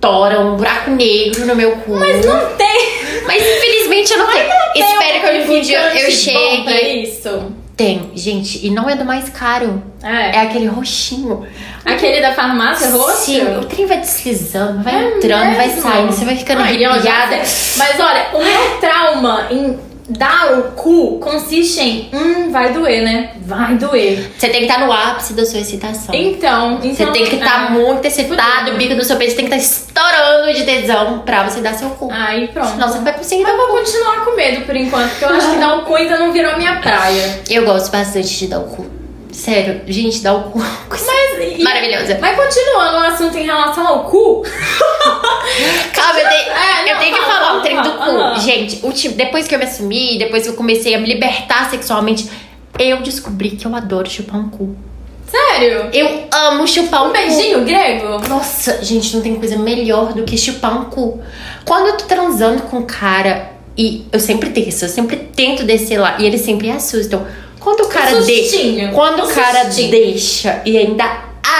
tora, um buraco negro no meu cu. Mas não tem. Mas infelizmente eu não tenho. Tem Espero que um um dia eu bom pra chegue. isso. Tem, gente, e não é do mais caro. É. É aquele roxinho. Aquele da farmácia roxo? Sim, o trem vai deslizando, vai É entrando, vai mesmo? saindo, você vai ficando eu arrepiada. Mas olha, o meu trauma em dar o cu consiste em hum, vai doer, né? Vai doer. Você tem que estar no ápice da sua excitação. Então, Você então tem que estar ah, muito excitado, o bico do seu peito tem que estar estourando de tesão pra você dar seu cu. Aí pronto. Senão você não vai conseguir Mas vou cu. continuar com medo por enquanto, porque eu acho que dar o cu ainda não virou minha praia. Eu gosto bastante de dar o cu. Sério, gente, dar o cu. Mas, e- Maravilhosa. Mas continuando o assunto em relação ao cu. Calma, eu tenho, É, não, eu tenho que fala, falar um fala, trem do fala. cu. Gente, o tipo- depois que eu me assumi, depois que eu comecei a me libertar sexualmente, eu descobri que eu adoro chupar um cu. Sério? Eu amo chupar um, Um beijinho grego? cu. Nossa, gente, não tem coisa melhor do que chupar um cu. Quando eu tô transando com o cara, e eu sempre desço, eu sempre tento descer lá, e eles sempre assustam. Quando o cara Um deixa. Quando Um o cara sustinho. deixa e ainda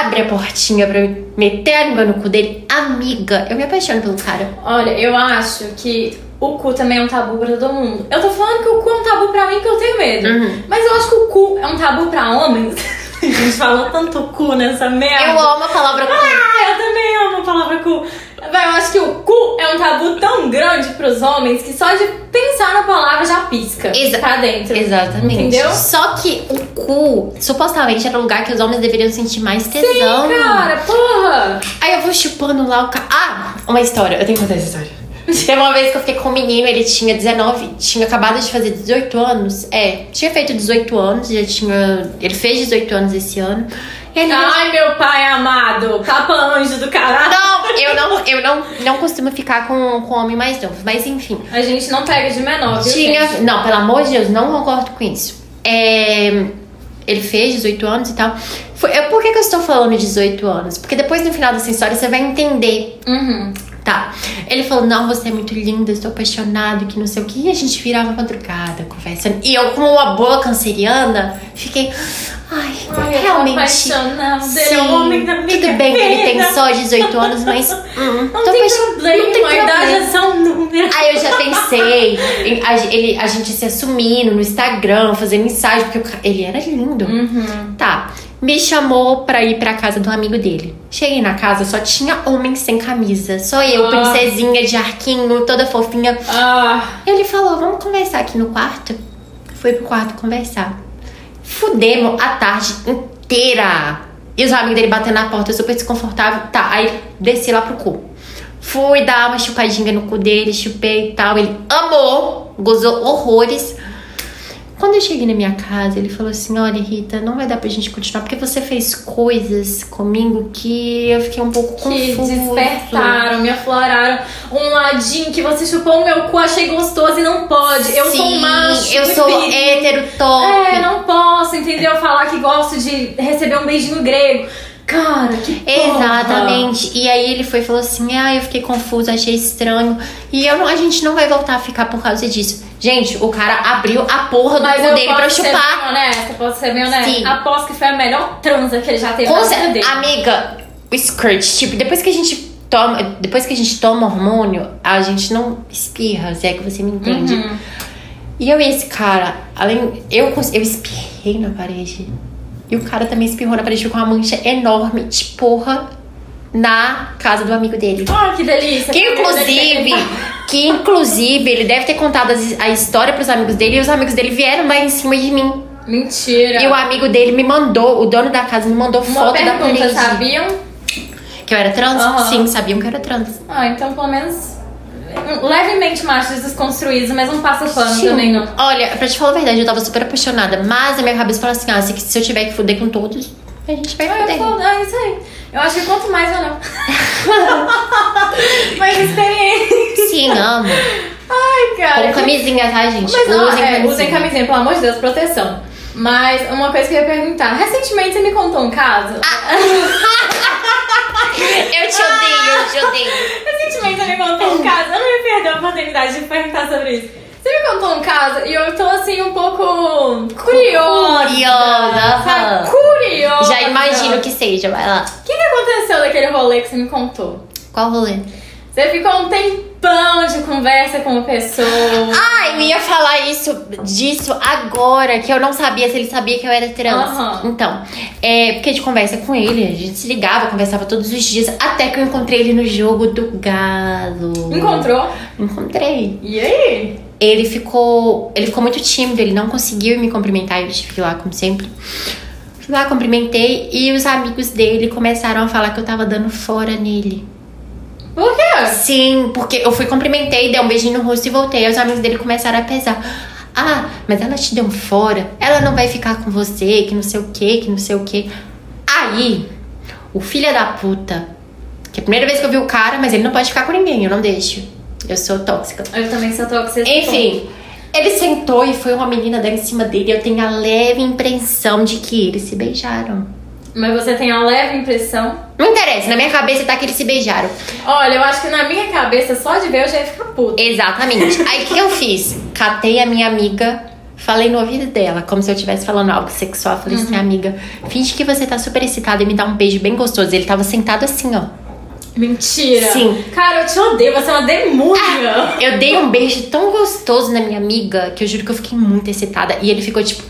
abre a portinha pra meter a língua no cu dele, amiga, eu me apaixono pelo cara. Olha, eu acho que o cu também é um tabu pra todo mundo. Eu tô falando que o cu é um tabu pra mim porque eu tenho medo. Uhum. Mas eu acho que o cu é um tabu pra homens. A gente falou tanto cu nessa merda. Eu amo a palavra cu. Ah, eu também amo a palavra cu. Véi, Eu acho que o cu é um tabu tão grande pros homens que só de pensar na palavra já pisca Exa- pra dentro. Exatamente. Entendeu? Só que o cu, supostamente, era um lugar que os homens deveriam sentir mais tesão. Cara, porra! Aí eu vou chupando lá o cara. Ah, uma história. Eu tenho que contar essa história. Teve uma vez que eu fiquei com um menino, ele tinha 19, tinha acabado de fazer 18 anos. É, tinha feito 18 anos, já tinha. Ele fez 18 anos esse ano. Ele. Ai, meu pai amado, papa anjo do caralho. Não, eu não, eu não, não costumo ficar com, com homem mais novo. Mas enfim. A gente não pega de menor, viu? Tinha. gente? Não, pelo amor de Deus, não concordo com isso. É, ele fez 18 anos e tal. Foi, é, por que, que eu estou falando 18 anos? Porque depois no final dessa história você vai entender. Uhum. Tá. Ele falou: Não, você é muito linda, estou apaixonado, que não sei o que. E a gente virava madrugada conversando. E eu, como uma boa canceriana, fiquei. Ai, Ai, eu realmente. Ele Sim, é o homem da minha tudo bem que ele tem só 18 anos, mas. hum, Não tem apaixon- problema, não tem a idade problema. é só um número. Aí eu já pensei em a, ele, a gente se assumindo no Instagram, fazendo mensagem, porque ca- ele era lindo. Uhum. Tá. Me chamou pra ir pra casa do amigo dele. Cheguei na casa, só tinha homem sem camisa. Só eu, Ah. princesinha de arquinho, toda fofinha. Ah, Ele falou: vamos conversar aqui no quarto? Fui pro quarto conversar. Fudemos a tarde inteira. E os amigos dele batendo na porta, super desconfortável. Tá, aí desci lá pro cu. Fui dar uma chupadinha no cu dele, chupei e tal. Ele amou, gozou horrores. Quando eu cheguei na minha casa, ele falou assim: Olha, Rita, não vai dar pra gente continuar, porque você fez coisas comigo que eu fiquei um pouco que confuso. despertaram, me afloraram um ladinho que você chupou o meu cu, achei gostoso e não pode. Eu sou Sim, macho. Eu sou viril. hétero top. É, não posso, entendeu? Falar que gosto de receber um beijinho grego. Cara, que porra. Exatamente. E aí ele foi e falou assim: Ah, eu fiquei confuso, achei estranho. E eu a gente não vai voltar a ficar por causa disso. Gente, o cara abriu a porra do Mas cu dele pra ser chupar. bem honesta, posso ser bem honesta. Sim. Aposto que foi a melhor transa que ele já teve Com na vida dele. Amiga, o squirt, tipo, depois que a gente toma. Depois que a gente toma hormônio, a gente não espirra, se é que você me entende. Uhum. E eu e esse cara, além. Eu, eu espirrei na parede. E o cara também espirrou na parede com uma mancha enorme de porra na casa do amigo dele. Ah, que delícia. Que inclusive, que inclusive ele deve ter contado a história pros amigos dele e os amigos dele vieram lá em cima de mim. Mentira. E o amigo dele me mandou, o dono da casa me mandou Uma foto da pergunta, parede. sabiam? Que eu era trans? Aham. Sim, sabiam que eu era trans. Ah, então pelo menos levemente machos desconstruídos, mas não passa pano Sim. também, não. Olha, pra te falar a verdade, eu tava super apaixonada. Mas a minha cabeça falou assim: ah, se, se eu tiver que fuder com todos, a gente vai Ah, eu fuder. falo, ah, isso aí. Eu acho que quanto mais, melhor. mais experiência. Sim, amo. Ai, cara. Com camisinha, tá, gente? Mas não, usem é, camisinha. usem camisinha, pelo amor de Deus, proteção. Mas uma coisa que eu ia perguntar. Recentemente você me contou um caso. Eu te odeio, eu te odeio. Recentemente você me contou um caso. Eu não ia perder a oportunidade de perguntar sobre isso. Você me contou um caso e eu tô assim um pouco curiosa. Curiosa, Sabe? Curiosa. Já imagino que seja, vai lá. O que, que aconteceu daquele rolê que você me contou? Qual rolê? Você ficou um tempão de conversa com uma pessoa. Ai, eu ia falar isso, disso agora, que eu não sabia se ele sabia que eu era trans. Aham. Então, é, porque de conversa com ele, a gente se ligava, conversava todos os dias, até que eu encontrei ele no jogo do galo. Encontrou? Encontrei. E aí? Ele ficou. Ele ficou muito tímido, ele não conseguiu me cumprimentar, eu tive que ir lá, como sempre. Fui lá, cumprimentei, e os amigos dele começaram a falar que eu tava dando fora nele. Por quê? Sim, porque eu fui, cumprimentei, dei um beijinho no rosto e voltei. Aí os amigos dele começaram a pesar. Ah, mas ela te deu um fora, ela não vai ficar com você, que não sei o que, que não sei o que. Aí, o filho da puta, que é a primeira vez que eu vi o cara, mas ele não pode ficar com ninguém, eu não deixo. Eu sou tóxica. Eu também sou tóxica. Enfim, ele sentou e foi uma menina dar em cima dele. Eu tenho a leve impressão de que eles se beijaram. Mas você tem a leve impressão. Não interessa, na minha cabeça tá que eles se beijaram. Olha, eu acho que na minha cabeça, só de ver, eu já ia ficar puta. Exatamente. Aí o que eu fiz? Catei a minha amiga, falei no ouvido dela, como se eu estivesse falando algo sexual. Falei assim, amiga, finge que você tá super excitada e me dá um beijo bem gostoso. Ele tava sentado assim, ó. Mentira. Sim. Cara, eu te odeio, você é uma demônia. Eu dei um beijo tão gostoso na minha amiga que eu juro que eu fiquei muito excitada. E ele ficou tipo.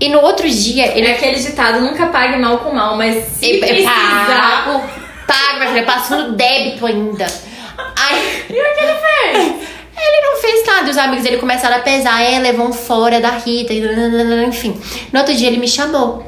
E no outro dia, ele É aquele ditado, nunca pague mal com mal, mas se Eu, eu precisar... pago, pago, minha filha, eu passo no débito ainda. Ai, E o que ele fez? ele não fez nada. Os amigos dele começaram a pesar, é, levou um fora da Rita, e enfim. No outro dia ele me chamou.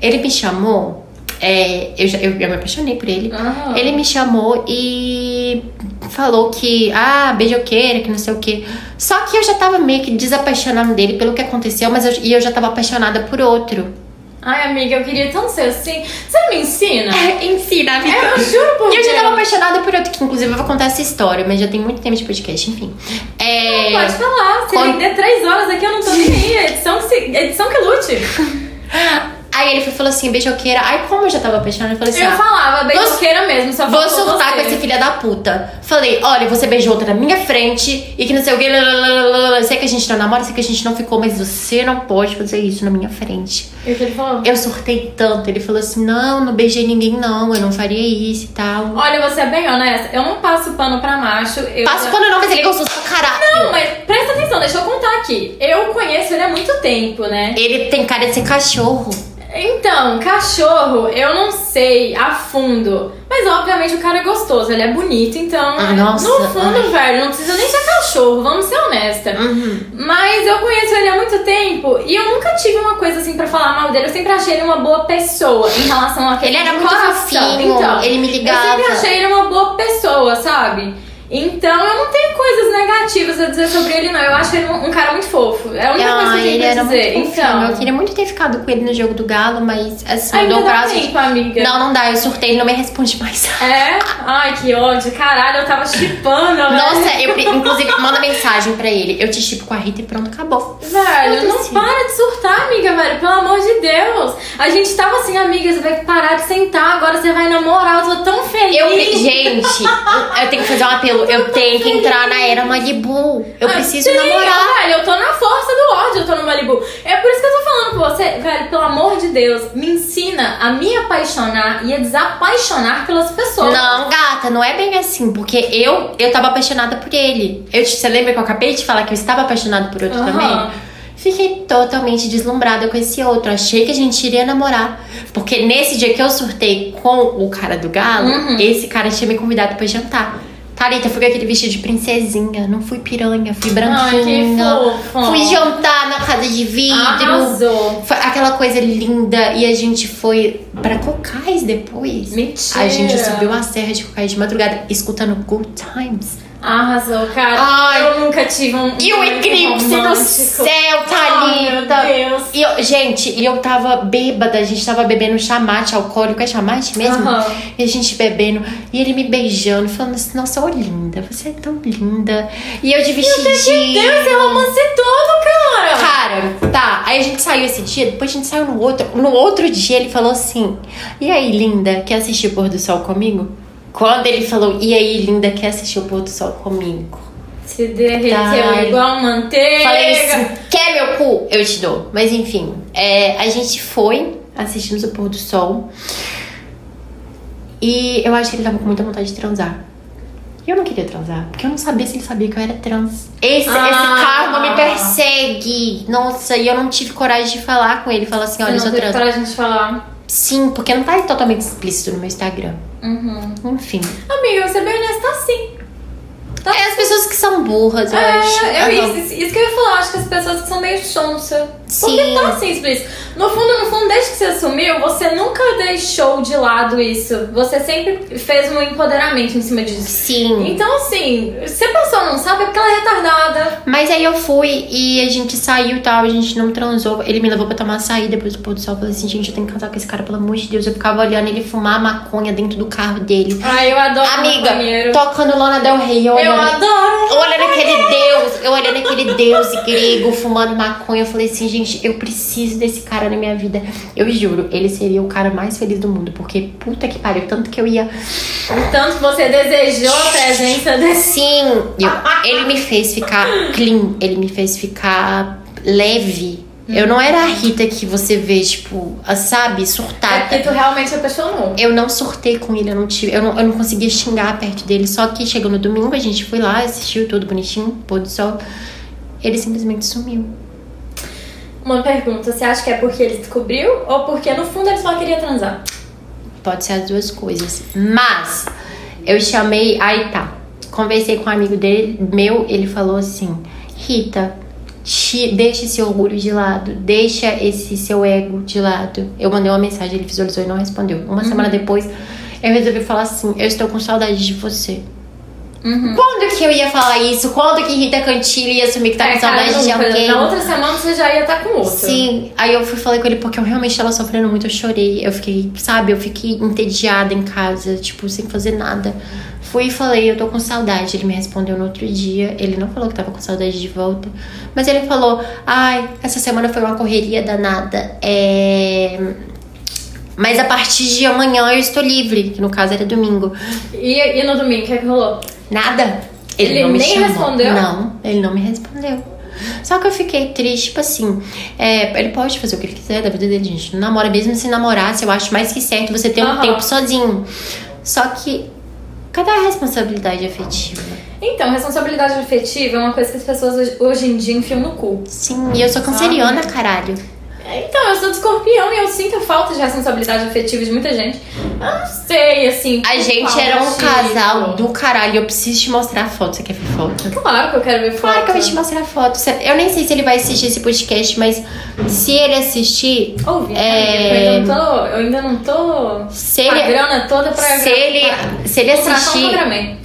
Ele me chamou, é, eu, já- eu, eu me apaixonei por ele. Aham. Ele me chamou e falou que, ah, beijoqueira, que não sei o quê. Só que eu já tava meio que desapaixonando dele pelo que aconteceu, mas eu, e eu já tava apaixonada por outro. Ai, amiga, eu queria tanto ser assim. Você me ensina? Ensina, amiga. É, eu juro por E eu já Deus. tava apaixonada por outro, que inclusive eu vou contar essa história, mas já tem muito tempo de podcast, enfim. É... Pode falar. Se Quando- render três horas aqui, eu não tô nem aí. Edição que, se... Edição que lute. Aí ele foi- falou assim, beijoqueira. Aí como eu já tava apaixonada, eu falei assim, Eu ah, falava beijoqueira mesmo, só Vou surtar com esse filho da puta. Falei, olha, você beijou outra na minha frente e que não sei o que. lalalala. Eu sei que a gente não namora, sei que a gente não ficou, mas você não pode fazer isso na minha frente. E o que ele falou? Eu surtei tanto. Ele falou assim: não, não beijei ninguém, não, eu não faria isso e tal. Olha, você é bem honesta. Eu não passo pano pra macho. Eu Passo quando não, mas ele é gostoso pra caralho. Não, mas presta atenção, deixa eu contar aqui. Eu conheço ele há muito tempo, né? Ele tem cara de ser cachorro. Então, cachorro, eu não sei a fundo. Mas obviamente o cara é gostoso, ele é bonito, então. Ah, nossa, no fundo, velho, não precisa nem ser cachorro, vamos ser honesta. Uhum. Mas eu conheço ele há muito tempo e eu nunca tive uma coisa assim pra falar mal dele. Eu sempre achei ele uma boa pessoa em relação a Ele era muito coração. fofinho, Então, ele me ligava. Eu sempre achei ele uma boa pessoa, sabe? Então eu não tenho coisas negativas a dizer sobre ele, não. Eu acho ele um, um cara muito fofo. É a única coisa que eu Ah, tenho pra dizer. então. Eu queria muito ter ficado com ele no jogo do Galo, mas assim, Ainda dou prazo. tempo, amiga. Não, não dá, eu surtei, ele não me responde mais. É? Ai, que ódio. Caralho, eu tava chipando, velho. Nossa, eu, inclusive, manda mensagem pra ele. Eu te chipo com a Rita e pronto, acabou. Velho, não para de surtar, amiga, velho. Pelo amor de Deus. A gente tava assim, amiga, você vai parar de sentar, agora você vai namorar. Eu tô tão feliz. Eu, gente, eu tenho que fazer um apelo. Eu tenho que entrar na era Malibu. Eu Ah, preciso sim, namorar. Velho, eu tô na força do ódio, eu tô no Malibu. É por isso que eu tô falando com você, velho, pelo amor de Deus, me ensina a me apaixonar e a desapaixonar pelas pessoas. Não, gata, não é bem assim, porque eu eu tava apaixonada por ele. Eu, te- você lembra que eu acabei de falar que eu estava apaixonada por outro Aham. também? Fiquei totalmente deslumbrada com esse outro. Achei que a gente iria namorar. Porque nesse dia que eu surtei com o cara do galo, Uhum. esse cara tinha me convidado pra jantar. Thalita, fui com aquele vestido de princesinha, não fui piranha, fui Ai, branquinha. fofo. Fui jantar na casa de vidro. Arrasou. Foi aquela coisa linda e a gente foi pra Cocais depois. Mentira. A gente subiu a serra de Cocais de madrugada escutando Good Times. Arrasou, cara. Ai. Eu nunca tive um. E o eclipse do romântico. céu, Ai, meu! Deus. E eu, gente, e eu tava bêbada, a gente tava bebendo chamate alcoólico, é chamate mesmo? Aham. E a gente bebendo, e ele me beijando, falando assim, nossa, ô linda, você é tão linda. E eu de vestidinho. Deus, esse romance todo, cara. Cara, tá. Aí a gente saiu esse dia, depois a gente saiu no outro. No outro dia ele falou assim: E aí, linda, quer assistir o pôr do sol comigo? Quando ele falou, e aí, linda, quer assistir o pôr do sol comigo? Se derreteu igual manteiga. Falei assim, quer meu cu? Eu te dou. Mas enfim, é, a gente foi, assistimos o pôr do sol. E eu acho que ele tava com muita vontade de transar. E eu não queria transar, porque eu não sabia se ele sabia que eu era trans. Esse, Ah. esse karma me persegue. Nossa, e eu não tive coragem de falar com ele. Falar assim, olha, eu sou não teve trans. coragem de falar. Sim, porque não tá totalmente explícito no meu Instagram. Uhum. Enfim. Amiga, você bem honesta, tá sim. Tá É as pessoas que são burras, eu acho. É, Ah, eu, isso, isso que eu ia falar, acho que as pessoas que são meio sonsa. Sim. Porque tá assim, explícito. No fundo, no fundo, desde que você assumiu, você nunca deixou de lado isso. Você sempre fez um empoderamento em cima disso. Sim. Então, assim, se a pessoa não sabe, é porque ela é retardada. Mas aí eu fui e a gente saiu e tal, a gente não transou. Ele me levou pra tomar açaí depois do pôr do sol. Eu falei assim, gente, eu tenho que casar com esse cara, pelo amor de Deus. Eu ficava olhando ele fumar maconha dentro do carro dele. Ai, eu adoro Amiga, maconheiro. tocando Lana Del Rey, eu Eu olhando. adoro. Eu olhando aquele deus, eu olhando aquele deus grego fumando maconha, eu falei assim, gente, eu preciso desse cara na minha vida. Eu juro, ele seria o cara mais feliz do mundo, porque puta que pariu, tanto que eu ia. Tanto que você desejou a presença desse. Sim, eu- ele me fez ficar clean, ele me fez ficar leve. Eu não era a Rita que você vê, tipo, sabe, É surtada. porque tu realmente apaixonou. Eu não surtei com ele, eu não tive. Eu não, eu não conseguia xingar perto dele. Só que chegou no domingo, a gente foi lá, assistiu tudo bonitinho, pôr do sol. Ele simplesmente sumiu. Uma pergunta, você acha que é porque ele descobriu ou porque no fundo ele só queria transar? Pode ser as duas coisas. Mas eu chamei. Aí tá. Conversei com um amigo dele, meu, ele falou assim: Rita, ti- deixa esse orgulho de lado, deixa esse seu ego de lado. Eu mandei uma mensagem, ele visualizou e não respondeu. Uma semana depois, eu resolvi falar assim: Eu estou com saudade de você. Uhum. Quando que eu ia falar isso? Quando que Rita Cantilho ia assumir que tá É, com cara, saudade de alguém? Na outra semana você já ia estar com outro. Sim, aí eu fui falei com ele porque eu realmente tava sofrendo muito, eu chorei. Eu fiquei, sabe, eu fiquei entediada em casa, tipo, sem fazer nada. Fui e falei, eu tô com saudade. Ele me respondeu no outro dia. Ele não falou que tava com saudade de volta. Mas ele falou, ai, essa semana foi uma correria danada. É. Mas a partir de amanhã eu estou livre, que no caso era domingo. E, e no domingo, o que é que rolou? Nada. Ele não me nem chamou. respondeu? Não, ele não me respondeu. Só que eu fiquei triste, tipo assim, é, ele pode fazer o que ele quiser da vida dele, gente. Não namora, mesmo se namorasse, eu acho mais que certo você ter um Aham. tempo sozinho. Só que, cadê a responsabilidade afetiva? Então, responsabilidade afetiva é uma coisa que as pessoas hoje, hoje em dia enfiam no cu. Sim, e eu sou canceriana, caralho. Então, eu sou escorpião e eu sinto falta de responsabilidade afetiva de muita gente. Eu não sei, assim. A gente era um casal do caralho. Eu preciso te mostrar a foto. Você quer ver foto? Claro que eu quero ver foto. Claro que eu vou te mostrar a foto. Eu nem sei se ele vai assistir esse podcast, mas se ele assistir. Ouve, É. eu, ainda não tô, eu ainda não tô Se com a ele, grana toda pra... se ele, se ele assistir,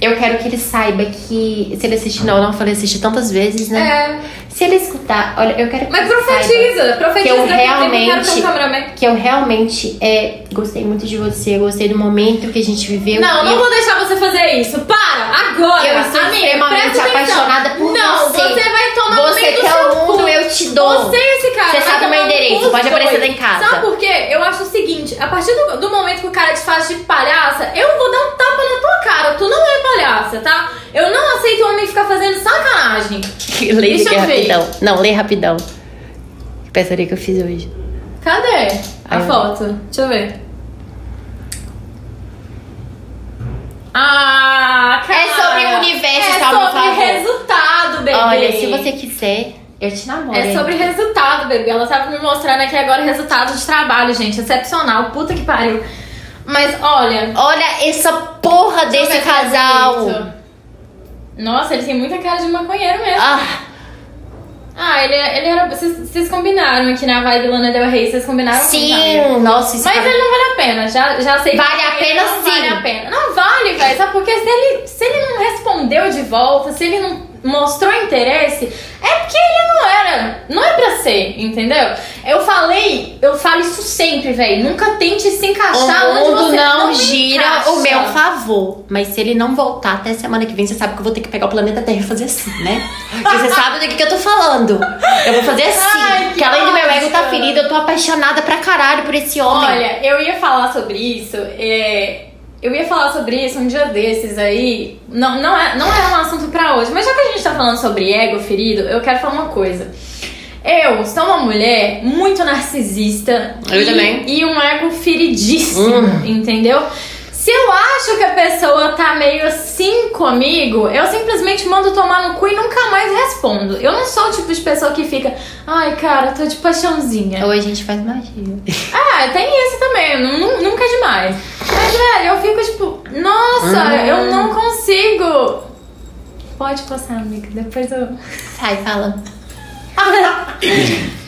eu quero que ele saiba que. Se ele assistir, não, eu não falei assistir tantas vezes, né? É, Se ele escutar, olha, eu quero que mas profetiza, profetiza. que eu realmente- um que eu realmente é, gostei muito de você, gostei do momento que a gente viveu. Não, não eu- vou deixar você fazer isso. Para! Agora! Eu estou amiga, extremamente apaixonada por não, você. você vai tomar no Você do quer o mundo, eu te dou. Você e esse cara. Você sabe o meu no endereço, pode aparecer lá em casa. Sabe por quê? Eu acho o seguinte: a partir do, do momento que o cara te faz de palhaça, eu vou dar um tapa na tua cara. Tu não é palhaça, tá? Eu não aceito homem ficar fazendo sacanagem. Lê Deixa eu ver. Rapidão. Não, lê rapidão. Que pensaria que eu fiz hoje. Cadê a Aí, ó. foto? Deixa eu ver. Ah, cara. É sobre o universo, É tá, por sobre favor. resultado, bebê. Olha, se você quiser, eu te namoro. É hein? sobre resultado, bebê. Ela tava me mostrando aqui agora o resultado de trabalho, gente. Excepcional. Puta que pariu. Mas olha. Olha essa porra deixa eu desse ver se é casal. bonito. Nossa, ele tem muita cara de maconheiro mesmo. Ah, Ah, ele, ele era. Vocês, combinaram aqui na vibe Lana Del Rey, vocês combinaram. Sim, nossa, isso Mas cara- ele não vale a pena, já, já sei. Vale a pena não sim. Vale a pena. Não vale, velho. Sabe porque se ele, se ele não respondeu de volta, se ele não mostrou interesse, é porque ele não era. Não é pra ser, entendeu? Eu falei, eu falo isso sempre, velho. Nunca tente se encaixar O mundo não, não gira encaixa. o meu favor. Mas se ele não voltar até semana que vem, você sabe que eu vou ter que pegar o planeta Terra e fazer assim, né? Porque você sabe do que, que eu tô falando. Eu vou fazer assim. Ai, que porque além do meu ego tá ferido, eu tô apaixonada pra caralho por esse homem. Olha, eu ia falar sobre isso. é, Eu ia falar sobre isso um dia desses aí. Não, não, é, não é um assunto pra hoje, mas já que a gente tá falando sobre ego ferido, eu quero falar uma coisa. Eu sou uma mulher muito narcisista. Eu e, também. E um ego feridíssimo, Hum. entendeu? Se eu acho que a pessoa tá meio assim comigo, eu simplesmente mando tomar no cu e nunca mais respondo. Eu não sou o tipo de pessoa que fica, ai cara, tô de paixãozinha. Hoje a gente faz magia. Ah, tem isso também, nu- nunca é demais. Mas, velho, eu fico tipo, nossa, Hum. eu não consigo. Pode passar, amiga, depois eu. Sai, fala.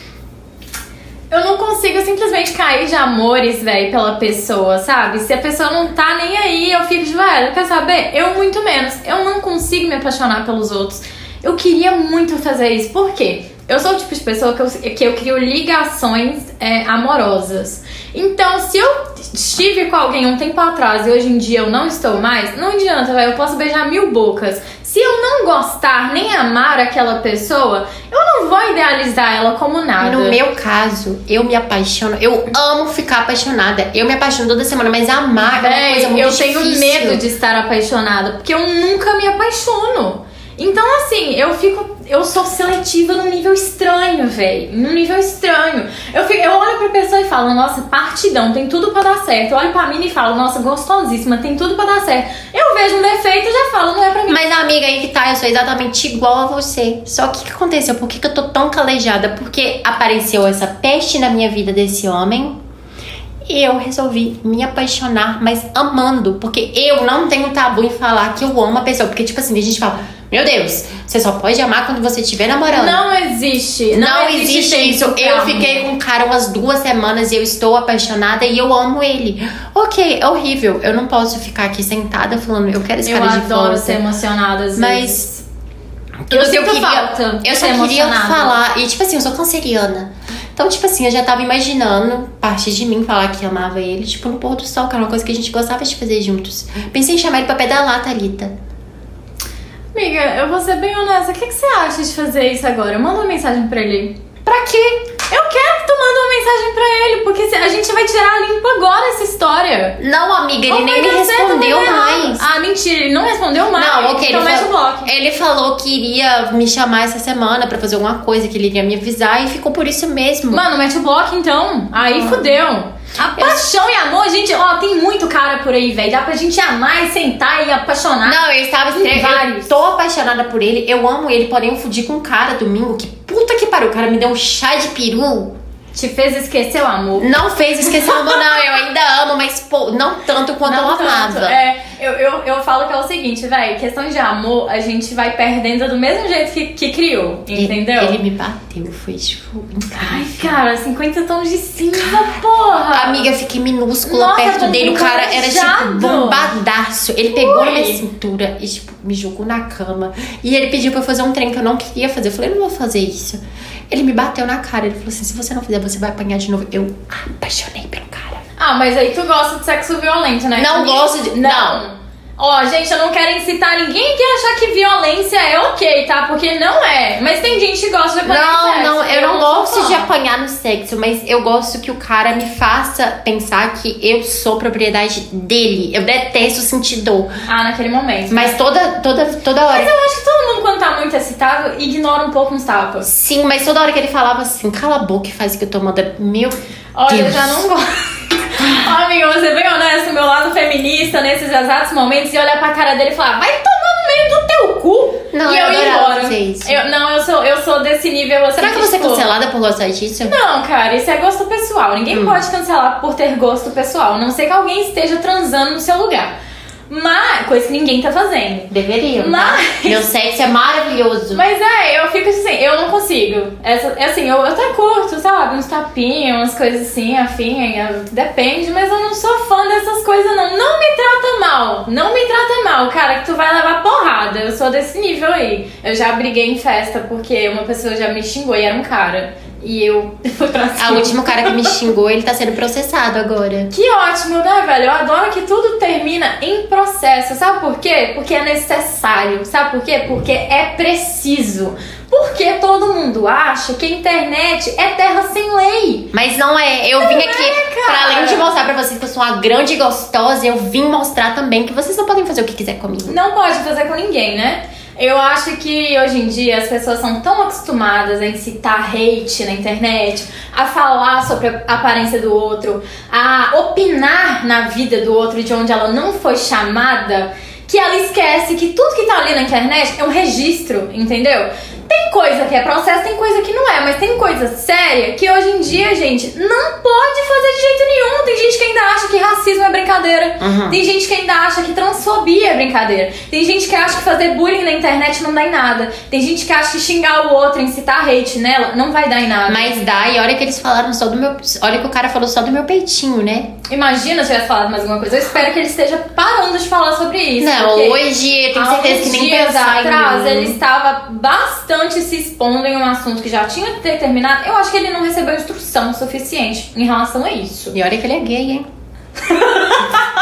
Eu não consigo simplesmente cair de amores, velho, pela pessoa, sabe? Se a pessoa não tá nem aí, eu fico de, velho, quer saber? Eu muito menos. Eu não consigo me apaixonar pelos outros. Eu queria muito fazer isso. Por quê? Eu sou o tipo de pessoa que eu, que eu crio ligações é, amorosas. Então, se eu estive com alguém um tempo atrás e hoje em dia eu não estou mais, não adianta, velho. Eu posso beijar mil bocas. Se eu não gostar nem amar aquela pessoa, eu não vou idealizar ela como nada. No meu caso, eu me apaixono. Eu amo ficar apaixonada. Eu me apaixono toda semana, mas amar é uma coisa muito eu tenho difícil. medo de estar apaixonada, porque eu nunca me apaixono. Então, assim, eu fico. Eu sou seletiva num nível estranho, velho. Num nível estranho. Eu, fico, eu olho pra pessoa e falo, nossa, partidão, tem tudo pra dar certo. Eu olho pra mim e falo, nossa, gostosíssima, tem tudo pra dar certo. Eu vejo um defeito e já falo, não é pra mim. Mas amiga, aí que tá, eu sou exatamente igual a você. Só que o que aconteceu? Por que, que eu tô tão calejada? Porque apareceu essa peste na minha vida desse homem. E eu resolvi me apaixonar, mas amando. Porque eu não tenho tabu em falar que eu amo a pessoa. Porque, tipo assim, a gente fala, meu Deus, você só pode amar quando você estiver namorando. Não existe. Não, existe, tempo isso. Eu fiquei com o cara umas duas semanas e eu estou apaixonada e eu amo ele. Ok, é horrível. Eu não posso ficar aqui sentada falando, eu quero esse Eu cara de adoro volta. ser emocionada às Mas vezes. Eu, Eu eu queria, eu só queria falar. E, tipo assim, eu sou canceriana. Então, tipo assim, eu já tava imaginando, parte de mim, falar que amava ele, tipo, no pôr do sol, que era uma coisa que a gente gostava de fazer juntos. Pensei em chamar ele pra pedalar, Thalita. Amiga, eu vou ser bem honesta. O que, que você acha de fazer isso agora? Manda uma mensagem pra ele. Pra quê? Eu quero que tu manda uma mensagem pra ele, porque a gente vai tirar limpo agora essa história. Não, amiga, ele Ou nem me respondeu mais. Ah, mentira, ele não respondeu mais. Não, ok, Então ele, o falou, bloco. ele falou que iria me chamar essa semana pra fazer alguma coisa, que ele iria me avisar e ficou por isso mesmo. Mano, mete o bloco então. Aí fudeu. A paixão e amor, gente, ó, tem muito cara por aí, velho. Dá pra gente amar e sentar e apaixonar. Não, eu estava eu vários. tô apaixonada por ele, eu amo ele, porém eu fudi com um cara domingo que puta que pariu, o cara me deu um chá de peru. Te fez esquecer o amor. Não fez esquecer o amor, não, eu ainda amo, mas pô, não tanto quanto Não eu tanto. amava. É, eu, eu, eu falo que é o seguinte, velho, questão de amor, a gente vai perdendo do mesmo jeito que, que criou, Ele- entendeu? Ele, me bateu, foi tipo Ai, cara, 50 tons de cinza, porra! Amiga, fiquei minúscula Nossa, perto dele. O cara era tipo bombadaço. Ele pegou na minha cintura e tipo, me jogou na cama. E ele pediu pra eu fazer um trem que eu não queria fazer. Eu falei, não vou fazer isso. Ele me bateu na cara. Ele falou assim: se você não fizer, você vai apanhar de novo. Eu apaixonei pelo cara. Ah, mas aí tu gosta de sexo violento, né? Não gosto de- Não. Ó, gente, eu não quero incitar ninguém que achar que violência é ok, tá? Porque não é. Mas tem gente que gosta de apanhar Não, sexo. não, eu não sou gosto de apanhar no sexo, mas eu gosto que o cara me faça pensar que eu sou propriedade dele. Eu detesto sentir dor. Ah, naquele momento. Mas toda, toda, toda hora. Mas eu acho que todo mundo, quando tá muito excitado, ignora um pouco uns tapas. Sim, mas toda hora que ele falava assim, cala a boca e faz o que eu tô mandando. Meu Olha, eu Deus. já não gosto. Ó, amiga, você bem honesto, meu lado feminista nesses exatos momentos e olhar pra cara dele e falar, vai tomar no meio do teu cu. Não, e eu eu, adorava embora. Eu- não, eu sou, eu sou desse nível assim. Será que você é tipo, cancelada por gostar disso? Não, cara, isso é gosto pessoal. Ninguém Hum. pode cancelar por ter gosto pessoal, a não ser que alguém esteja transando no seu lugar. Mas, coisa que ninguém tá fazendo. Deveriam. tá? Mas- Meu sexo é maravilhoso. Mas é, eu fico assim, eu não consigo. Essa, assim, eu até curto, sabe, uns tapinhos, umas coisas assim, afim, é, depende, mas eu não sou fã dessas coisas, não. Não me trata mal, não me trata mal, cara, que tu vai levar porrada. Eu sou desse nível aí. Eu já briguei em festa porque uma pessoa já me xingou e era um cara. E eu fui pra A cima. última cara que me xingou, ele tá sendo processado agora. Que ótimo, né, velho? Eu adoro que tudo termina em processo. Sabe por quê? Porque é necessário. Sabe por quê? Porque é preciso. Porque todo mundo acha que a internet é terra sem lei. Mas não é. Eu vim aqui, cara. pra além de mostrar pra vocês que eu sou uma grande gostosa, eu vim mostrar também que vocês não podem fazer o que quiser comigo. Não pode fazer com ninguém, né? Eu acho que hoje em dia as pessoas são tão acostumadas a incitar hate na internet, a falar sobre a aparência do outro, a opinar na vida do outro de onde ela não foi chamada, que ela esquece que tudo que tá ali na internet é um registro, entendeu? Tem coisa que é processo, tem coisa que não é, mas tem coisa séria que hoje em dia, gente, não pode fazer de jeito nenhum. Tem gente que ainda acha que racismo é brincadeira. Uhum. Tem gente que ainda acha que transfobia é brincadeira. Tem gente que acha que fazer bullying na internet não dá em nada. Tem gente que acha que xingar o outro, incitar hate nela, não vai dar em nada. Mas dá, e olha que eles falaram só do meu. Olha que o cara falou só do meu peitinho, né? Imagina se tivesse falado mais alguma coisa. Eu espero que ele esteja parando de falar sobre isso. não, hoje eu tenho certeza que nem dias pensar atrás ele estava bastante se expondo em um assunto que já tinha que ter terminado. Eu acho que ele não recebeu instrução suficiente em relação a isso. E olha que ele é gay, hein?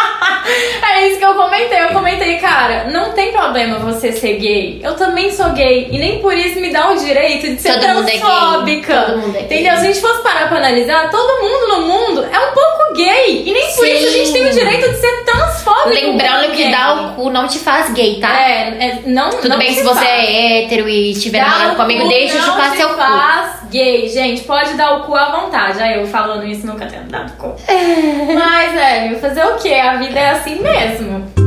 É isso que eu comentei. Eu não tem problema você ser gay. Eu também sou gay. E nem por isso me dá o direito de ser Todo é transfóbica. Todo mundo é gay. Entendeu? Se a gente fosse parar pra analisar, todo mundo no mundo é um pouco gay. E nem por Sim. isso a gente tem o direito de ser transfóbico. Lembrando que gay. dar o cu não te faz gay, tá? É, é, não, Tudo não bem se você faz. é hétero e estiver namorando o comigo, cu deixa chupar te seu cu. faz gay, gente. Pode dar o cu à vontade. Aí eu falando isso nunca tendo dado cu. Mas, é, fazer o quê? A vida é assim mesmo.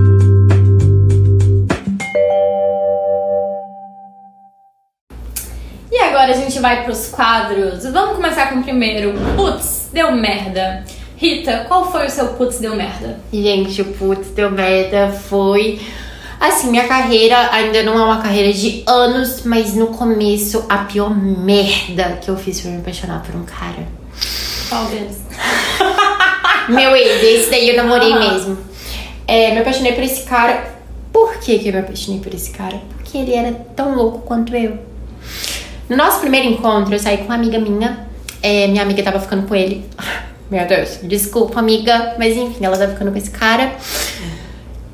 Agora a gente vai pros quadros. Vamos começar com o primeiro. Putz, deu merda. Rita, qual foi o seu putz deu merda? Gente, o putz deu merda foi. Assim, minha carreira ainda não é uma carreira de anos, mas no começo a pior merda que eu fiz foi me apaixonar por um cara. Qual deles? Meu ex, esse daí eu namorei Aham. mesmo. É, me apaixonei por esse cara. Por que, que eu me apaixonei por esse cara? Porque ele era tão louco quanto eu. No nosso primeiro encontro, eu saí com uma amiga minha. É, minha amiga tava ficando com ele. Meu Deus, desculpa, amiga. Mas enfim, ela tava ficando com esse cara.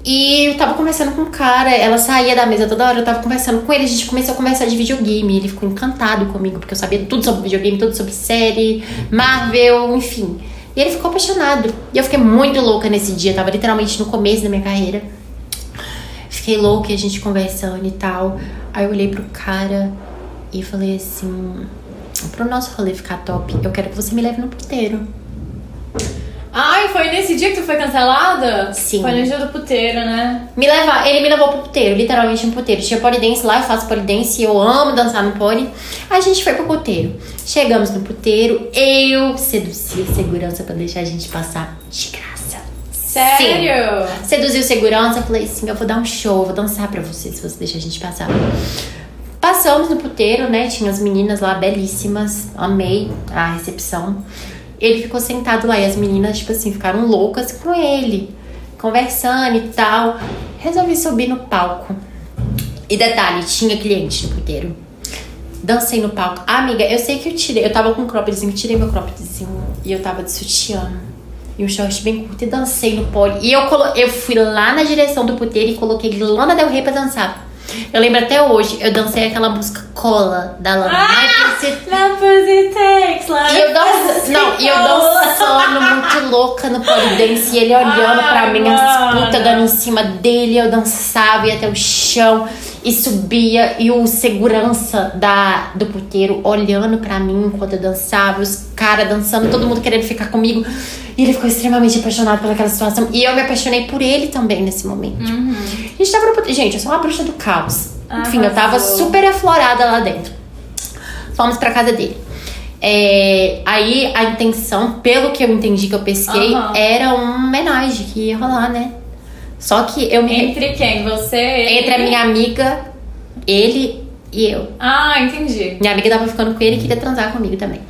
E eu tava conversando com o cara, ela saía da mesa toda hora, eu tava conversando com ele, a gente começou a conversar de videogame. Ele ficou encantado comigo, porque eu sabia tudo sobre videogame, tudo sobre série, Marvel, enfim. E ele ficou apaixonado. E eu fiquei muito louca nesse dia, tava literalmente no começo da minha carreira. Fiquei louca a gente conversando e tal. Aí eu olhei pro cara e falei assim: pro nosso rolê ficar top, eu quero que você me leve no puteiro. Ai, foi nesse dia que tu foi cancelada? Sim. Foi no dia do puteiro, né? Me levar, ele me levou pro puteiro, literalmente um puteiro. Tinha polidense lá, eu faço polidense, eu amo dançar no pole. A gente foi pro puteiro. Chegamos no puteiro, eu seduzi a segurança pra deixar a gente passar de graça. Sério? Seduzi o segurança, falei assim: eu vou dar um show, vou dançar pra você se você deixar a gente passar. Passamos no puteiro, né? Tinha as meninas lá belíssimas, amei a recepção. Ele ficou sentado lá e as meninas, tipo assim, ficaram loucas com ele, conversando e tal. Resolvi subir no palco. E detalhe, tinha cliente no puteiro. Dancei no palco. Ah, amiga, eu sei que eu tirei. Eu tava com um croppedzinho, tirei meu croppedzinho e eu tava de sutiã. E um short bem curto e dancei no pole. E eu, colo... eu fui lá na direção do puteiro e coloquei Lana Del Rey pra dançar. Eu lembro até hoje, eu dancei aquela música Cola da Lana. Na pussy takes e eu dançando, não, e eu dançando muito louca no polidense, e ele olhando pra Ai, mim, as putas dando em cima dele, eu dançava, ia até o chão e subia, e o segurança da, do puteiro olhando pra mim enquanto eu dançava, os caras dançando, todo mundo querendo ficar comigo. E ele ficou extremamente apaixonado pelaquela situação. E eu me apaixonei por ele também nesse momento. A gente tava no puteiro. Gente, eu sou uma bruxa do caos. Enfim, eu tava super aflorada lá dentro. Fomos pra casa dele. É, aí a intenção, pelo que eu entendi que eu pesquei, Aham. era um homenagem que ia rolar, né? Só que eu me. Entre quem? Você? ele? Entre a minha amiga, ele e eu. Ah, entendi. Minha amiga tava ficando com ele e queria transar comigo também.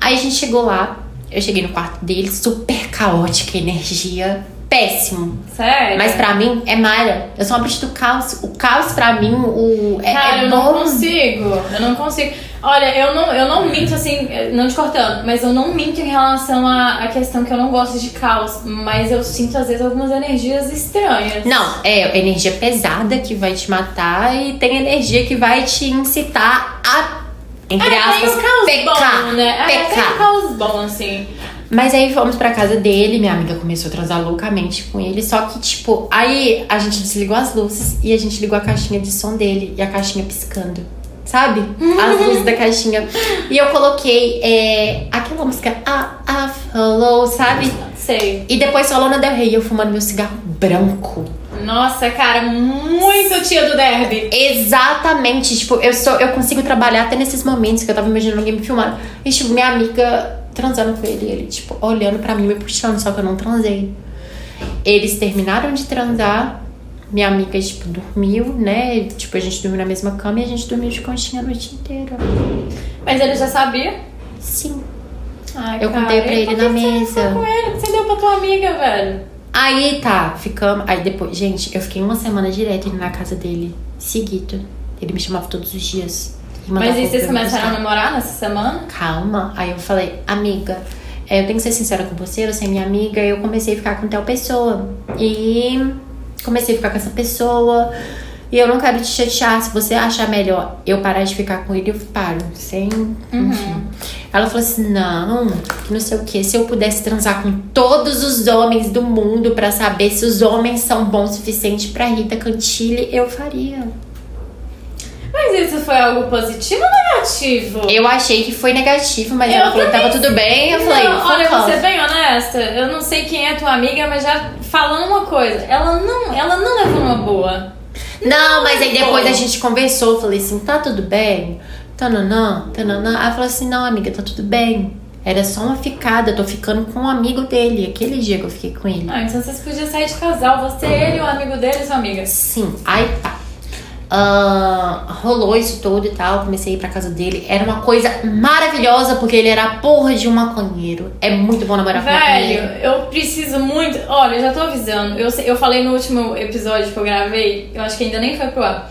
Aí a gente chegou lá, eu cheguei no quarto dele, super caótica, energia péssimo. Sério? Mas pra mim é Mara. Eu sou uma bicha do caos. O caos pra mim, o. É, Cara, é eu não bom. consigo. Eu não consigo. Olha, eu não, eu não minto assim, não te cortando, mas eu não minto em relação à, à questão que eu não gosto de caos. Mas eu sinto, às vezes, algumas energias estranhas. Não, é energia pesada que vai te matar e tem energia que vai te incitar a. Entre é, aspas, tem caos pecar. bom, né? É, tem um pecar. caos bom, assim. Mas aí fomos pra casa dele, minha amiga começou a transar loucamente com ele. Só que, tipo, aí a gente desligou as luzes e a gente ligou a caixinha de som dele e a caixinha piscando. Sabe? As luzes da caixinha. E eu coloquei é, aquela música A, A Follow, sabe? Sei. E depois só Lana Del Rey, eu fumando meu cigarro branco. Nossa, cara, muito tia do derby. Exatamente, tipo, eu sou, eu consigo trabalhar até nesses momentos que eu tava imaginando alguém me filmando. E, tipo, minha amiga transando com ele, ele, tipo, olhando pra mim, me puxando, só que eu não transei. Eles terminaram de transar, minha amiga, tipo, dormiu, né? Tipo, a gente dormiu na mesma cama e a gente dormiu de conchinha a noite inteira. Mas ele já sabia? Sim. Ai, Eu cara, contei pra ele na mesa. com ele? Você deu pra tua amiga, velho. Aí tá, ficamos. Aí depois, gente, eu fiquei uma semana direto indo na casa dele, seguido. Ele me chamava todos os dias. Mas e vocês começaram a namorar nessa semana? calma. Aí eu falei, amiga, é, eu tenho que ser sincera com você, você é minha amiga. Eu comecei a ficar com tal pessoa. E comecei a ficar com essa pessoa. E eu não quero te chatear. Se você achar melhor eu parar de ficar com ele, eu paro. Sem. Enfim. Ela falou assim: não, que não sei o que. Se eu pudesse transar com todos os homens do mundo pra saber se os homens são bons o suficiente pra Rita Cantilli, eu faria. Mas isso foi algo positivo ou negativo? Eu achei que foi negativo, mas Eu ela falou que tava tudo bem. Eu falei, não, olha, vou ser bem honesta. Eu não sei quem é tua amiga, mas já falando uma coisa. Ela não, ela não levou uma boa. Não, mas aí depois pô. a gente conversou, falei assim, tá tudo bem? Tananã, tananã. Ela falou assim, não, amiga, tá tudo bem. Era só uma ficada, eu tô ficando com um amigo dele, aquele dia que eu fiquei com ele. Ah, então vocês podiam sair de casal. Você, ele, o amigo dele e sua amiga. Sim, aí tá. Ah, rolou isso tudo e tal, comecei a ir pra casa dele. Era uma coisa maravilhosa, porque ele era a porra de um maconheiro. É muito bom namorar com Velho, maconheiro. eu preciso muito. Olha, eu já tô avisando. Eu, eu falei no último episódio que eu gravei, eu acho que ainda nem foi pro ar.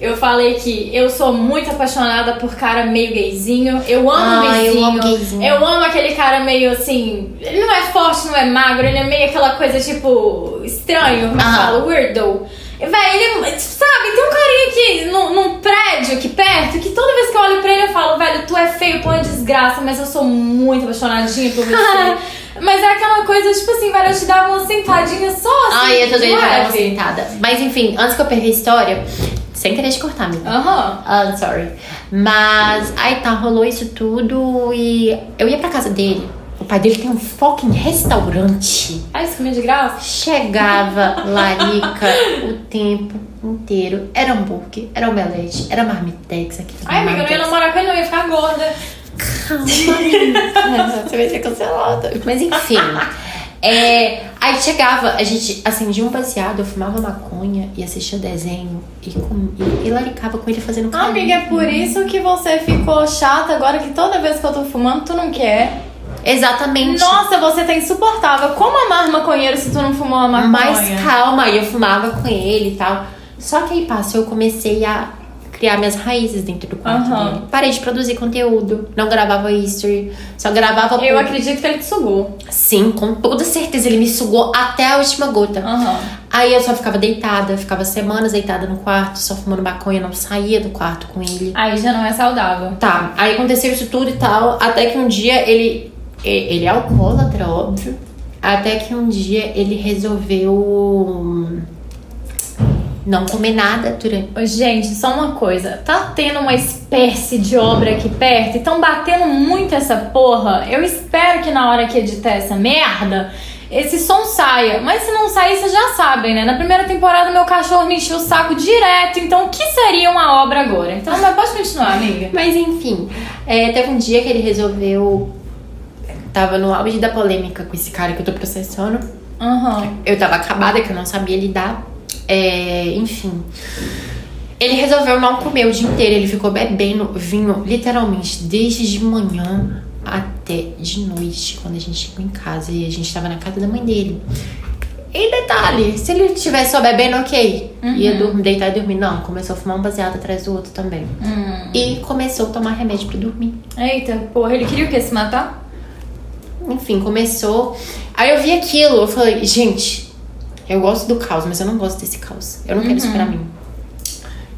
Eu falei que eu sou muito apaixonada por cara meio gayzinho. Eu amo Ah, eu gayzinho. amo gayzinho. Eu amo aquele cara meio assim. Ele não é forte, não é magro, ele é meio aquela coisa tipo. estranho, como eu Aham. falo, weirdo. Véi, ele. Sabe, tem um carinha aqui num, num prédio aqui perto que toda vez que eu olho pra ele eu falo, velho, tu é feio, tu é desgraça, mas eu sou muito apaixonadinha por você. mas é aquela coisa, tipo assim, velho, eu te dava uma sentadinha só assim. Ai, eu tô de doida pra dar uma sentada. Mas enfim, antes que eu perca a história, sem querer te cortar, amiga. Aham. Ah, sorry. Mas aí tá, rolou isso tudo e eu ia pra casa dele. Pai dele tem um fucking restaurante. Ah, isso comia de graça? Chegava larica o tempo inteiro. Era hambúrguer, era omelete, era marmitex aqui. Ai, amiga, eu não ia namorar com ele, não, eu ia ficar gorda. Calma. Você vai ser cancelada. Mas enfim. É, aí chegava, a gente acendia um baseado, eu fumava maconha e assistia desenho e, com, e, e laricava com ele fazendo carinho. Amiga, é por isso que você ficou chata agora que toda vez que eu tô fumando, tu não quer. Exatamente. Nossa, você tá insuportável. Como amar maconheiro se tu não fumou uma maconha? Mas calma, eu fumava com ele e tal. Só que aí passou, eu comecei a criar minhas raízes dentro do quarto Aham. dele. Parei de produzir conteúdo, não gravava history, só gravava Eu por- acredito que ele te sugou. Sim, com toda certeza, ele me sugou até a última gota. Aham. Aí eu só ficava deitada, ficava semanas deitada no quarto, só fumando maconha, não saía do quarto com ele. Aí já não é saudável. Tá, aí aconteceu isso tudo e tal, até que um dia ele. Ele é alcoólatra, óbvio. Até que um dia ele resolveu hum, não comer nada durante. Gente, só uma coisa. Tá tendo uma espécie de obra aqui perto e tão batendo muito essa porra. Eu espero que na hora que editar essa merda, esse som saia. Mas se não sair, vocês já sabem, né? Na primeira temporada, meu cachorro me encheu o saco direto. Então, o que seria uma obra agora? Então, mas pode continuar, amiga. Mas enfim, é, teve um dia que ele resolveu tava no auge da polêmica com esse cara que eu tô processando. Aham. Eu tava acabada, que eu não sabia lidar. É, enfim. Ele resolveu não comer o dia inteiro. Ele ficou bebendo vinho, literalmente, desde de manhã até de noite, quando a gente chegou em casa. E a gente tava na casa da mãe dele. E detalhe, se ele tivesse só bebendo, ok. Ia dormir, deitar e dormir. Não, começou a fumar um baseado atrás do outro também. Hum. E começou a tomar remédio pra dormir. Eita, porra, ele queria o quê? Se matar? Enfim, começou. Aí eu vi aquilo, eu falei, gente, eu gosto do caos, mas eu não gosto desse caos. Eu não quero isso pra mim.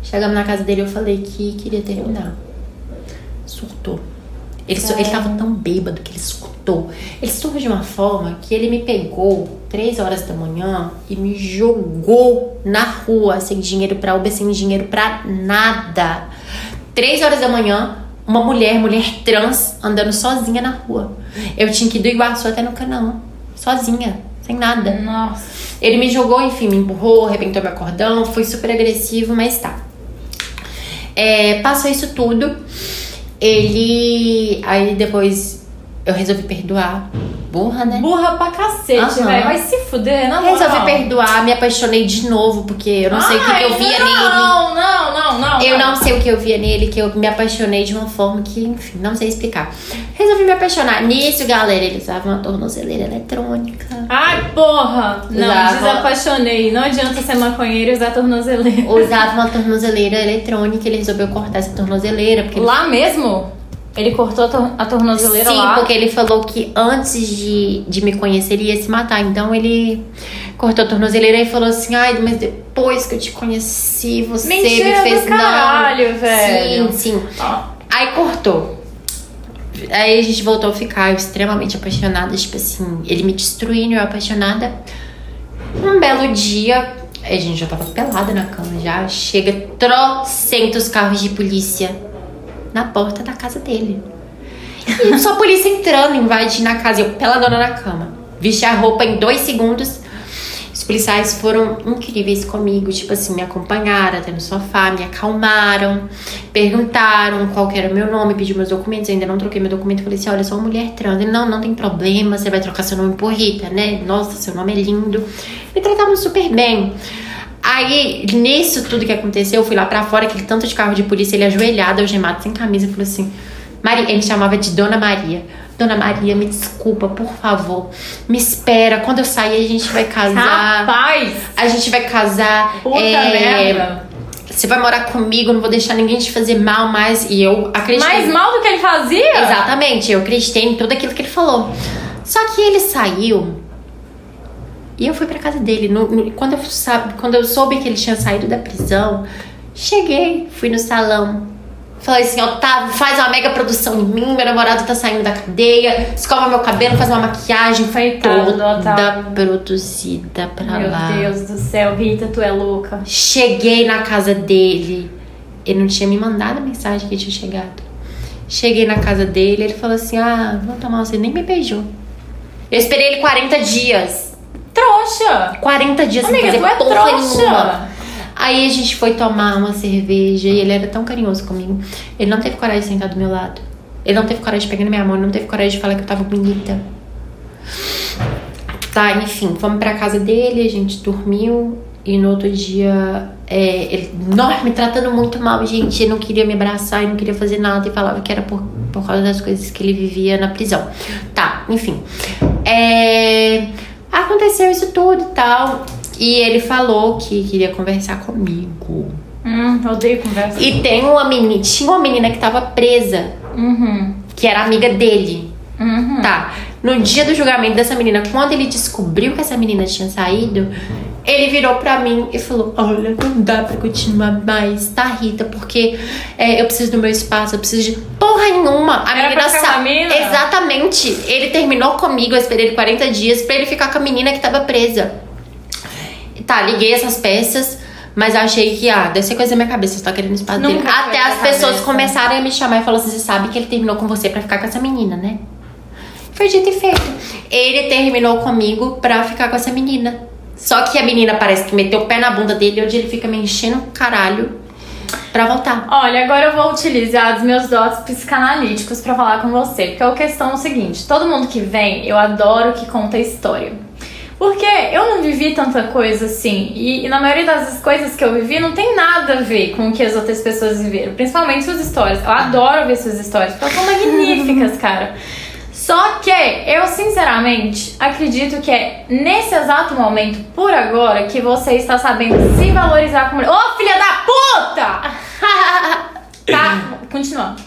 Chegamos na casa dele, eu falei que queria terminar. Surtou. Ele, ele tava tão bêbado que ele surtou. Ele surtou de uma forma que ele me pegou três horas da manhã e me jogou na rua sem dinheiro pra Uber, sem dinheiro pra nada. Três horas da manhã, uma mulher, mulher trans, andando sozinha na rua. Eu tinha que ir do Iguaçu até no Canaã. Sozinha, sem nada. Nossa. Ele me jogou, enfim, me empurrou, arrebentou meu cordão, foi super agressivo, mas tá. É, passou isso tudo. Ele. Aí depois eu resolvi perdoar. Burra, né? Burra pra cacete, Aham. velho. Vai se fuder, na moral. Resolvi perdoar, me apaixonei de novo, porque eu não sei o que, que eu Ai, via não, nele. Não, não, não, não. Eu não sei o que eu via nele, que eu me apaixonei de uma forma que, enfim, não sei explicar. Resolvi me apaixonar. Nisso, galera, ele usava uma tornozeleira eletrônica. Ai, porra! Não, Usava- desapaixonei. Não adianta ser maconheiro e usar tornozeleira. Usava uma tornozeleira eletrônica, ele resolveu cortar essa tornozeleira, porque ele Lá mesmo? Ele cortou a, tor a tornozeleira Sim, lá? porque ele falou que antes de, de me conhecer ele ia se matar. Então ele cortou a tornozeleira e falou assim: Ai, mas depois que eu te conheci, você Mentira me fez do caralho, não. velho. Sim, sim. Ó. Aí cortou. Aí a gente voltou a ficar extremamente apaixonada. Tipo assim, ele me destruindo, eu apaixonada. Um belo dia, a gente já tava pelada na cama já. Chega trocentos carros de polícia na porta da casa dele. E só a polícia entrando, invadindo a casa. Eu peladona na cama. Vesti a roupa em dois segundos. Os policiais foram incríveis comigo. Tipo assim, me acompanharam até no sofá, me acalmaram. Perguntaram qual era o meu nome, pediu meus documentos. Ainda não troquei meu documento. Falei assim, olha, sou uma mulher trans. Ele, não, não tem problema. Você vai trocar seu nome por Rita, né? Nossa, seu nome é lindo. Me tratavam super bem. Aí, nisso tudo que aconteceu, eu fui lá pra fora, aquele tanto de carro de polícia, ele ajoelhado, algemado, sem camisa, falou assim: Maria, ele chamava de Dona Maria. Dona Maria, me desculpa, por favor. Me espera. Quando eu sair, a gente vai casar. Rapaz! A gente vai casar. Puta é, merda! Você vai morar comigo, não vou deixar ninguém te fazer mal mais. E eu acreditei. Mais mal do que ele fazia? Exatamente, eu acreditei em tudo aquilo que ele falou. Só que ele saiu e eu fui pra casa dele. No- no- quando, eu, sabe, quando eu soube que ele tinha saído da prisão, cheguei, fui no salão. Falei assim, Otávio, faz uma mega produção em mim, meu namorado tá saindo da cadeia, escova meu cabelo, faz uma maquiagem, foi toda Otávio. produzida pra Meu lá. Deus do céu, Rita, tu é louca. Cheguei na casa dele. Ele não tinha me mandado a mensagem que tinha chegado. Cheguei na casa dele, ele falou assim: Ah, vou tomar você. Nem me beijou. Eu esperei ele 40 dias. Trouxa! 40 dias Amiga, sem tu fazer é porra trouxa! nenhuma. Aí a gente foi tomar uma cerveja e ele era tão carinhoso comigo. Ele não teve coragem de sentar do meu lado. Ele não teve coragem de pegar na minha mão, ele não teve coragem de falar que eu tava bonita. Tá, enfim, fomos pra casa dele, a gente dormiu e no outro dia é, ele nossa, me tratando muito mal, gente. Ele não queria me abraçar, ele não queria fazer nada e falava que era por, por causa das coisas que ele vivia na prisão. Tá, enfim. É, aconteceu isso tudo e tal. E ele falou que queria conversar comigo. Hum, odeio conversa. E tem uma menina, tinha uma menina que tava presa, Uhum. que era amiga dele. Uhum. Tá. No dia do julgamento dessa menina, quando ele descobriu que essa menina tinha saído, ele virou pra mim e falou: Olha, não dá pra continuar mais, tá, Rita? Porque é, eu preciso do meu espaço, eu preciso de porra nenhuma. A Era menina pra ficar sa- com a mina? Exatamente. Ele terminou comigo, eu esperei ele 40 dias pra ele ficar com a menina que tava presa. Tá, liguei essas peças. Mas eu achei que, ah, deve ser coisa da minha cabeça, você tá querendo espaço Nunca dele. Até as pessoas cabeça. começaram a me chamar e falaram assim: você sabe que ele terminou com você pra ficar com essa menina, né? Foi dito e feito. Ele terminou comigo pra ficar com essa menina. Só que a menina parece que meteu o pé na bunda dele, onde ele fica me enchendo o caralho. pra voltar. Olha, agora eu vou utilizar os meus dotes psicanalíticos pra falar com você. Porque a questão é o seguinte: todo mundo que vem, eu adoro que conta história. Porque eu não vivi tanta coisa assim. E, e, na maioria das coisas que eu vivi não tem nada a ver com o que as outras pessoas viveram. Principalmente suas histórias. Eu adoro ver suas histórias, porque elas são magníficas, cara. Só que eu, sinceramente, acredito que é nesse exato momento, por agora, que você está sabendo se valorizar como. Ô, filha da puta! tá, continuando.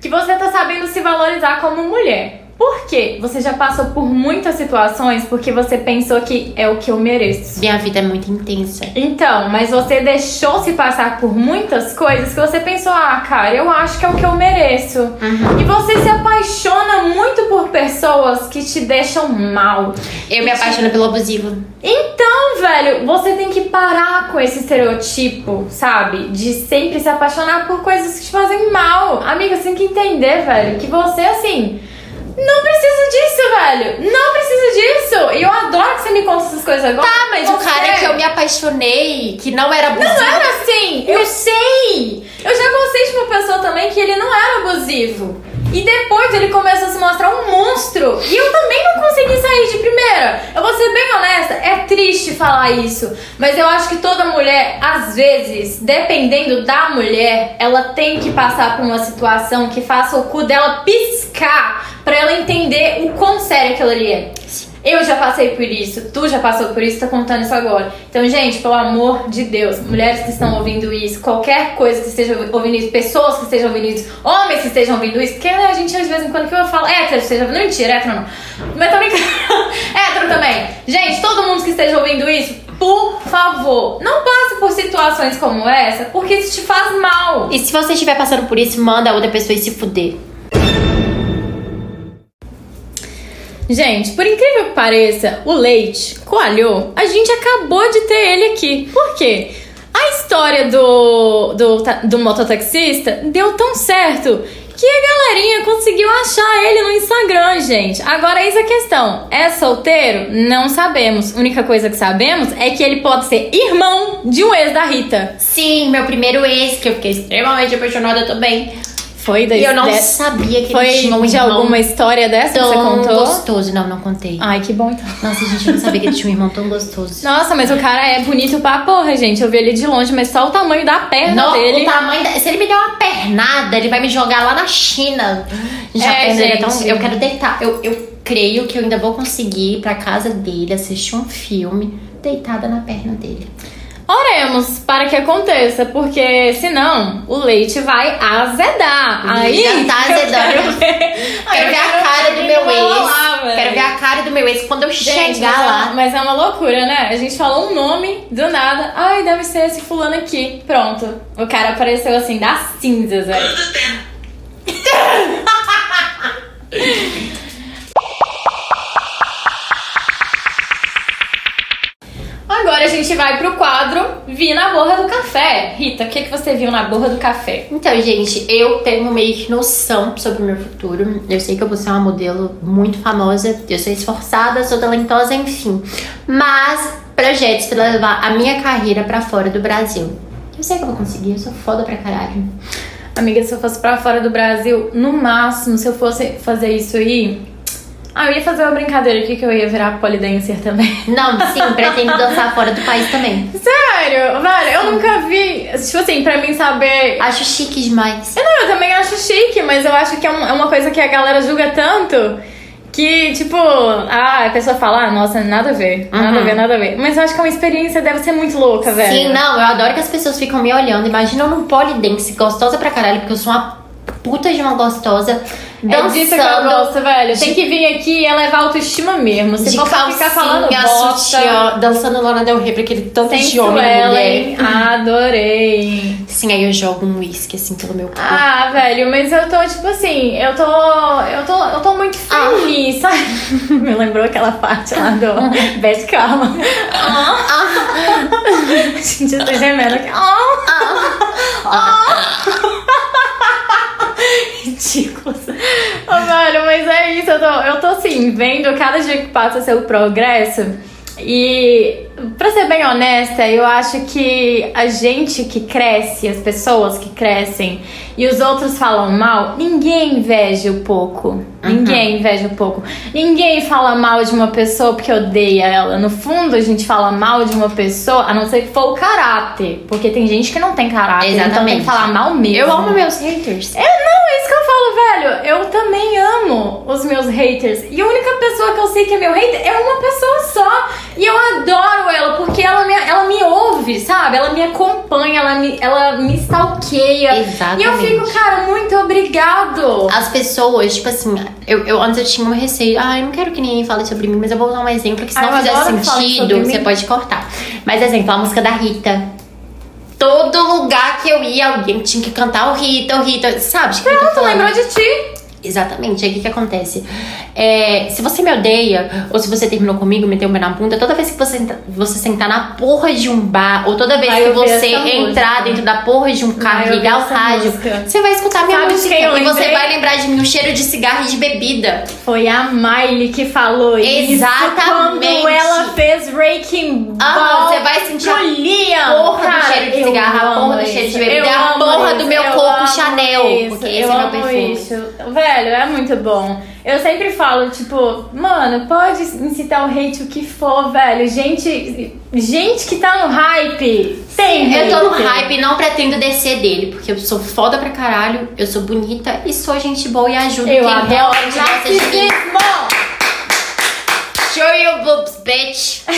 Que você está sabendo se valorizar como mulher. Por quê? Você já passou por muitas situações porque você pensou que é o que eu mereço. Minha vida é muito intensa. Então, mas você deixou se passar por muitas coisas que você pensou, ah, cara, eu acho que é o que eu mereço. Uhum. E você se apaixona muito por pessoas que te deixam mal. Eu me apaixono pelo abusivo. Então, velho, você tem que parar com esse estereotipo, sabe? De sempre se apaixonar por coisas que te fazem mal. Amiga, você tem que entender, velho, que você, assim não preciso disso, velho. Não preciso disso. E eu adoro que você me conta essas coisas agora. Tá, mas você... o cara que eu me apaixonei, que não era abusivo. Não era assim. Eu sei. Eu já gostei de uma pessoa também que ele não era abusivo. E depois ele começou a se mostrar um monstro. E eu também não consegui sair de primeira. Eu vou ser bem honesta, é triste falar isso. Mas eu acho que toda mulher, às vezes, dependendo da mulher, ela tem que passar por uma situação que faça o cu dela piscar para ela entender o quão sério aquilo ali é. Eu já passei por isso, tu já passou por isso, tá contando isso agora. Então, gente, pelo amor de Deus, mulheres que estão ouvindo isso, qualquer coisa que esteja ouvindo isso, pessoas que estejam ouvindo isso, homens que estejam ouvindo isso, porque né, a gente às vezes em quando que eu falo hétero, esteja ouvindo, mentira, hétero não. Mas tô brincando. hétero também. Gente, todo mundo que esteja ouvindo isso, por favor, não passe por situações como essa, porque isso te faz mal. E se você estiver passando por isso, manda a outra pessoa se fuder. Gente, por incrível que pareça, o leite coalhou, a gente acabou de ter ele aqui. Por quê? A história do, do, do mototaxista deu tão certo que a galerinha conseguiu achar ele no Instagram, gente. Agora, eis a questão: é solteiro? Não sabemos. A única coisa que sabemos é que ele pode ser irmão de um ex da Rita. Sim, meu primeiro ex, que eu fiquei extremamente apaixonada também. Foi da E eu não de... sabia que Foi ele tinha um de irmão alguma história dessa que você contou? gostoso. Não, não contei. Ai, que bom então. Nossa, gente, eu não sabia que ele tinha um irmão tão gostoso. Nossa, mas o cara é bonito pra porra, gente. Eu vi ele de longe, mas só o tamanho da perna Não, dele. o tamanho da... Se ele me der uma pernada, ele vai me jogar lá na China. Já É, dele é tão... gente. Eu quero deitar. Eu, eu creio que eu ainda vou conseguir ir pra casa dele, assistir um filme, deitada na perna dele. Oremos para que aconteça, porque senão o leite vai azedar. Aí Já tá azedando. Quero ver, Quero ver a cara do meu ex. Quero ver a cara do meu ex quando eu Gente, chegar mas, lá. É, mas é uma loucura, né? A gente falou um nome do nada. Ai, deve ser esse fulano aqui. Pronto. O cara apareceu assim, das cinzas, velho. Agora a gente vai pro quadro Vi na borra do café. Rita, o que, que você viu na borra do café? Então, gente, eu tenho meio que noção sobre o meu futuro. Eu sei que eu vou ser uma modelo muito famosa, eu sou esforçada, sou talentosa, enfim. Mas projetos pra levar a minha carreira pra fora do Brasil. Eu sei que eu vou conseguir, eu sou foda pra caralho. Amiga, se eu fosse pra fora do Brasil, no máximo, se eu fosse fazer isso aí. Ah, eu ia fazer uma brincadeira aqui que eu ia virar polidancer também. Não, sim, pretendo dançar fora do país também. Sério, velho, eu nunca vi. Tipo assim, pra mim saber. Acho chique demais. Eu não, eu também acho chique, mas eu acho que é, um- é uma coisa que a galera julga tanto que, tipo, ah, a pessoa fala, ah, nossa, nada a ver, nada a Uhum. ver, nada a ver. Mas eu acho que é uma experiência, deve ser muito louca, velho. Sim, não, eu adoro que as pessoas ficam me olhando. Imagina eu num polidense, gostosa pra caralho, porque eu sou uma puta de uma gostosa. É disso que eu Dançando. gosto, velho. Tem que vir aqui e elevar a autoestima mesmo. Se de for ficar falando bosta, sutiã, dançando Lana Del Rey pra aquele tanto de homem mulher. Adorei. Sim, aí eu jogo um uísque assim pelo meu corpo. Ah, velho, mas eu tô, tipo assim, eu tô. Eu tô, eu tô muito Ah. feliz, sabe? Me lembrou aquela parte lá do Beth Karma. Gente, eu tô gemendo aqui. Ridículo. Ô, velho, mas é isso, eu tô, eu tô assim, vendo cada dia que passa seu progresso. E pra ser bem honesta, eu acho que a gente que cresce, as pessoas que crescem e os outros falam mal, ninguém inveja um pouco. Ninguém inveja um pouco. Ninguém fala mal de uma pessoa porque odeia ela. No fundo, a gente fala mal de uma pessoa, a não ser que for o caráter. Porque tem gente que não tem caráter, então tem Exatamente. que falar mal mesmo. Eu amo meus haters. É, não, é isso que eu falo, velho. Eu também amo os meus haters. E a única pessoa que eu sei que é meu hater é uma pessoa só. E eu adoro ela, porque ela me, ela me ouve, sabe? Ela me acompanha, ela me, ela me stalkeia. Exatamente. E eu fico, cara, muito obrigado. As pessoas, tipo assim, eu, eu antes eu tinha um receio, ah, eu não quero que ninguém fale sobre mim, mas eu vou usar um exemplo que se não fizer sentido, você mim. pode cortar. Mas exemplo, a música da Rita. Todo lugar que eu ia, alguém tinha que cantar o Rita, o Rita, sabe? tô Pronto, lembrou de ti. Exatamente, aí o que, que acontece? É, se você me odeia, ou se você terminou comigo, meteu o pé na bunda, toda vez que você, entra- você sentar na porra de um bar, ou toda vez que você entrar música. dentro da porra de um carro, ouvir ligar o rádio, música. você vai escutar minha Sabe música e você vai lembrar de mim o cheiro de cigarro e de bebida. Foi a Miley que falou isso. Exatamente. Quando ela fez Breaking Ah, Ball você vai sentir a Liam. porra do cheiro de cigarro, a porra do cheiro de bebida, a porra isso, do meu amo Chanel, isso, porque esse é meu perfume. isso. Velho, é muito bom. Eu sempre falo, tipo, mano, pode incitar o hate o que for, velho. Gente, gente que tá no hype. Tem Eu tô no hype e não pretendo descer dele, porque eu sou foda pra caralho, eu sou bonita e sou gente boa e ajudo Eu quem realmente gosta de mim. Show your boobs, bitch!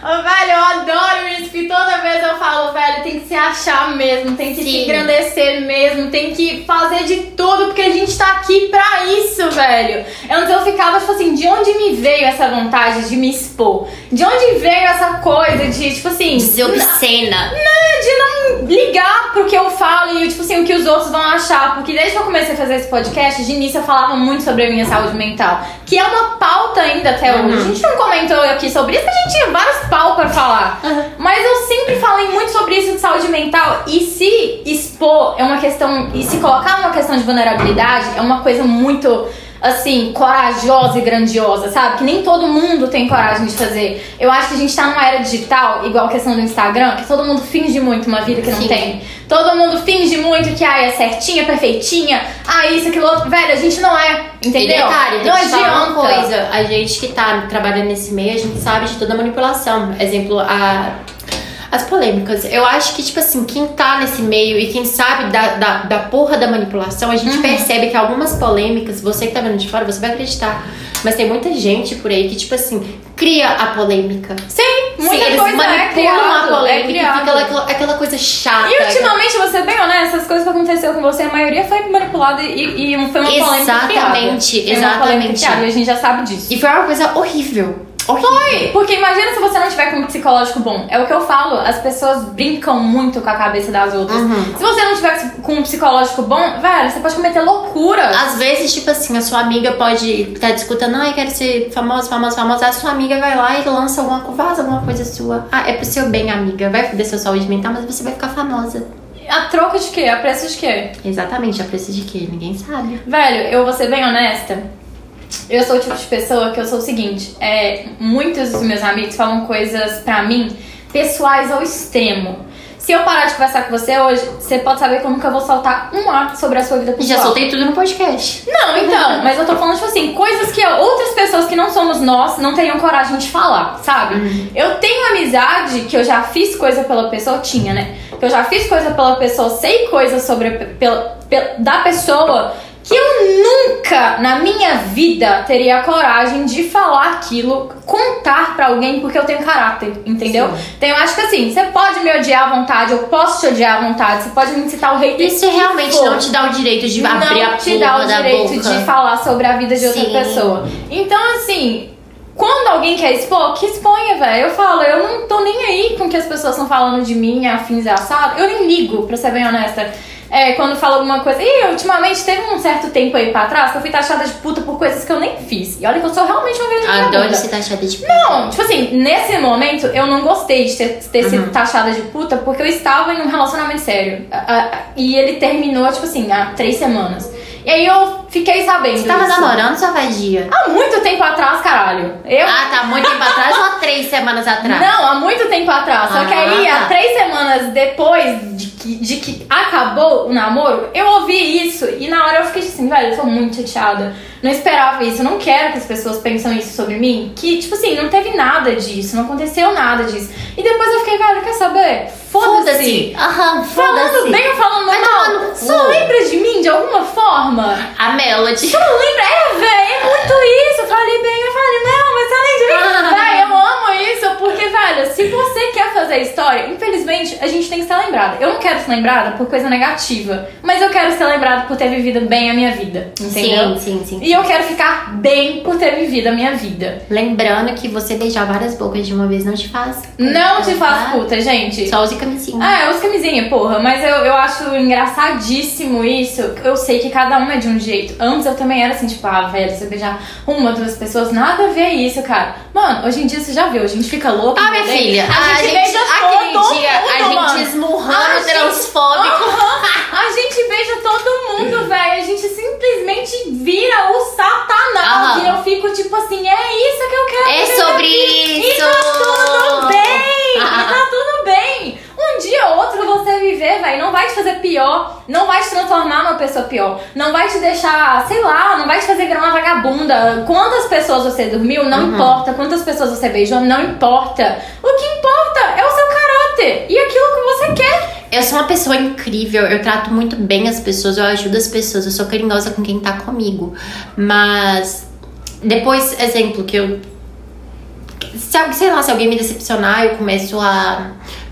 Velho, eu adoro isso, que toda vez eu falo, velho, tem que se achar mesmo, tem que se Sim. engrandecer mesmo, tem que fazer de tudo, porque a gente tá aqui pra isso, velho. Antes eu ficava, tipo assim, de onde me veio essa vontade de me expor? De onde veio essa coisa de, tipo assim... De ser obscena. Não, de não ligar pro que eu falo e, tipo assim, o que os outros vão achar. Porque desde que eu comecei a fazer esse podcast, de início eu falava muito sobre a minha saúde mental. Que é uma pauta ainda até hoje. A gente não comentou aqui sobre isso, porque a gente tinha vários pau pra falar. Mas eu sempre falei muito sobre isso de saúde mental. E se expor é uma questão. E se colocar numa questão de vulnerabilidade é uma coisa muito. Assim, corajosa e grandiosa, sabe? Que nem todo mundo tem coragem de fazer. Eu acho que a gente tá numa era digital, igual a questão do Instagram, que todo mundo finge muito uma vida que não Sim. tem. Todo mundo finge muito que ai, é certinha, perfeitinha, ah, isso, aquilo outro. Velho, a gente não é, entendeu? E detalhe, não deixa falar adianta. uma coisa. A gente que tá trabalhando nesse meio, a gente sabe de toda a manipulação. Exemplo, a. As polêmicas. Eu acho que, tipo assim, quem tá nesse meio e quem sabe da, da, da porra da manipulação, a gente Uhum. percebe que algumas polêmicas, você que tá vendo de fora, você vai acreditar. Mas tem muita gente por aí que, tipo assim, cria a polêmica. Sim, muita Sim, eles coisa é manipulam criado, a polêmica é e criado. fica aquela, aquela coisa chata. E ultimamente, vou ser bem honesta, as coisas que aconteceu com você, a maioria foi manipulada e, e foi uma polêmica. Exatamente, polêmica exatamente. criada, e a gente já sabe disso. E foi uma coisa horrível. Horrível. Foi! Porque imagina se você não tiver com um psicológico bom. É o que eu falo, as pessoas brincam muito com a cabeça das outras. Uhum. Se você não tiver com um psicológico bom, velho, você pode cometer loucuras. Às vezes, tipo assim, a sua amiga pode estar discutando, ai, quero ser famosa, famosa, famosa. A sua amiga vai lá e lança alguma coisa, vaza alguma coisa sua. Ah, é pro seu bem, amiga. Vai foder sua saúde mental, mas você vai ficar famosa. A troca de quê? A preço de quê? Exatamente, a preço de quê? Ninguém sabe. Velho, eu vou ser bem honesta. Eu sou o tipo de pessoa que eu sou o seguinte: é, muitos dos meus amigos falam coisas pra mim pessoais ao extremo. Se eu parar de conversar com você hoje, você pode saber que eu vou soltar um ar sobre a sua vida pessoal. já soltei tudo no podcast. Não, então, mas eu tô falando, tipo assim, coisas que outras pessoas que não somos nós não teriam coragem de falar, sabe? Eu tenho amizade que eu já fiz coisa pela pessoa, tinha, né? Que eu já fiz coisa pela pessoa, sei coisas sobre pela, pe- da pessoa que eu nunca na minha vida teria a coragem de falar aquilo, contar pra alguém porque eu tenho caráter, entendeu? Sim. Então eu acho que assim, você pode me odiar à vontade, eu posso te odiar à vontade, você pode me incitar o hater Isso realmente for não te dá o direito de abrir a não te dá o direito boca. de falar sobre a vida de outra Sim. pessoa. Então, assim, quando alguém quer expor, que exponha, velho. Eu falo, eu não tô nem aí com o que as pessoas estão falando de mim, afins e assado. Eu nem ligo, pra ser bem honesta. É, quando fala alguma coisa. E ultimamente teve um certo tempo aí pra trás que eu fui taxada de puta por coisas que eu nem fiz. E olha que eu sou realmente uma grande Adoro ser taxada de Não, tipo assim, nesse momento eu não gostei de ter, ter sido taxada de puta porque eu estava em um relacionamento sério. E ele terminou, tipo assim, há três semanas. E aí eu fiquei sabendo. Você tava isso. namorando sua vadia? Há muito tempo atrás, caralho. Eu. Ah, tá muito tempo atrás ou há três semanas atrás? Não, há muito tempo atrás. Só que aí, Ah, há tá. três semanas depois de que, de que acabou o namoro, eu ouvi isso. E na hora eu fiquei assim, velho, eu tô muito chateada. Não esperava isso. Eu não quero que as pessoas pensem isso sobre mim. Que, tipo assim, não teve nada disso. Não aconteceu nada disso. E depois eu fiquei, velho, quer saber? Foda-se. Aham, Falando foda-se. bem ou falando Vai mal, no só lembra de mim de alguma forma? A Melody. Não lembra? É, velho, é muito isso. Eu falei bem, eu falei, não, mas além de mim, velho, eu amo isso, porque, velho, se você quer fazer história, infelizmente, a gente tem que ser lembrada. Eu não quero ser lembrada por coisa negativa, mas eu quero ser lembrada por ter vivido bem a minha vida, entendeu? Sim, sim, sim. E eu quero ficar bem por ter vivido a minha vida. Lembrando que você beijar várias bocas de uma vez não te faz. Não te faz tá? puta, gente. Só use camisinha. Ah, eu uso camisinha, porra, mas eu, eu acho engraçadíssimo isso. Eu sei que cada um é de um jeito. Antes eu também era assim, tipo, ah, velho, você beijar uma, duas pessoas, nada a ver isso, cara. Mano, hoje em dia você já viu, a gente fica louco. Ah, minha filha, a gente, beija aquele todo dia, mundo, a gente esmurrando A gente- transfóbico. A gente beija todo mundo, velho. A gente simplesmente vira o satanás. Aham. E eu fico tipo assim, é isso que eu quero. É sobre isso. E tá tudo bem. E tá tudo bem. Um dia ou outro você viver, velho, não vai te fazer pior. Não vai te transformar numa pessoa pior. Não vai te deixar, sei lá, não vai te fazer virar uma vagabunda. Quantas pessoas você dormiu, não Uhum. importa. Quantas pessoas você beijou, não importa. O que importa é o seu caráter e aquilo que você quer. Eu sou uma pessoa incrível, eu trato muito bem as pessoas, eu ajudo as pessoas, eu sou carinhosa com quem tá comigo. Mas depois, exemplo, que eu. Se, sei lá, se alguém me decepcionar, eu começo a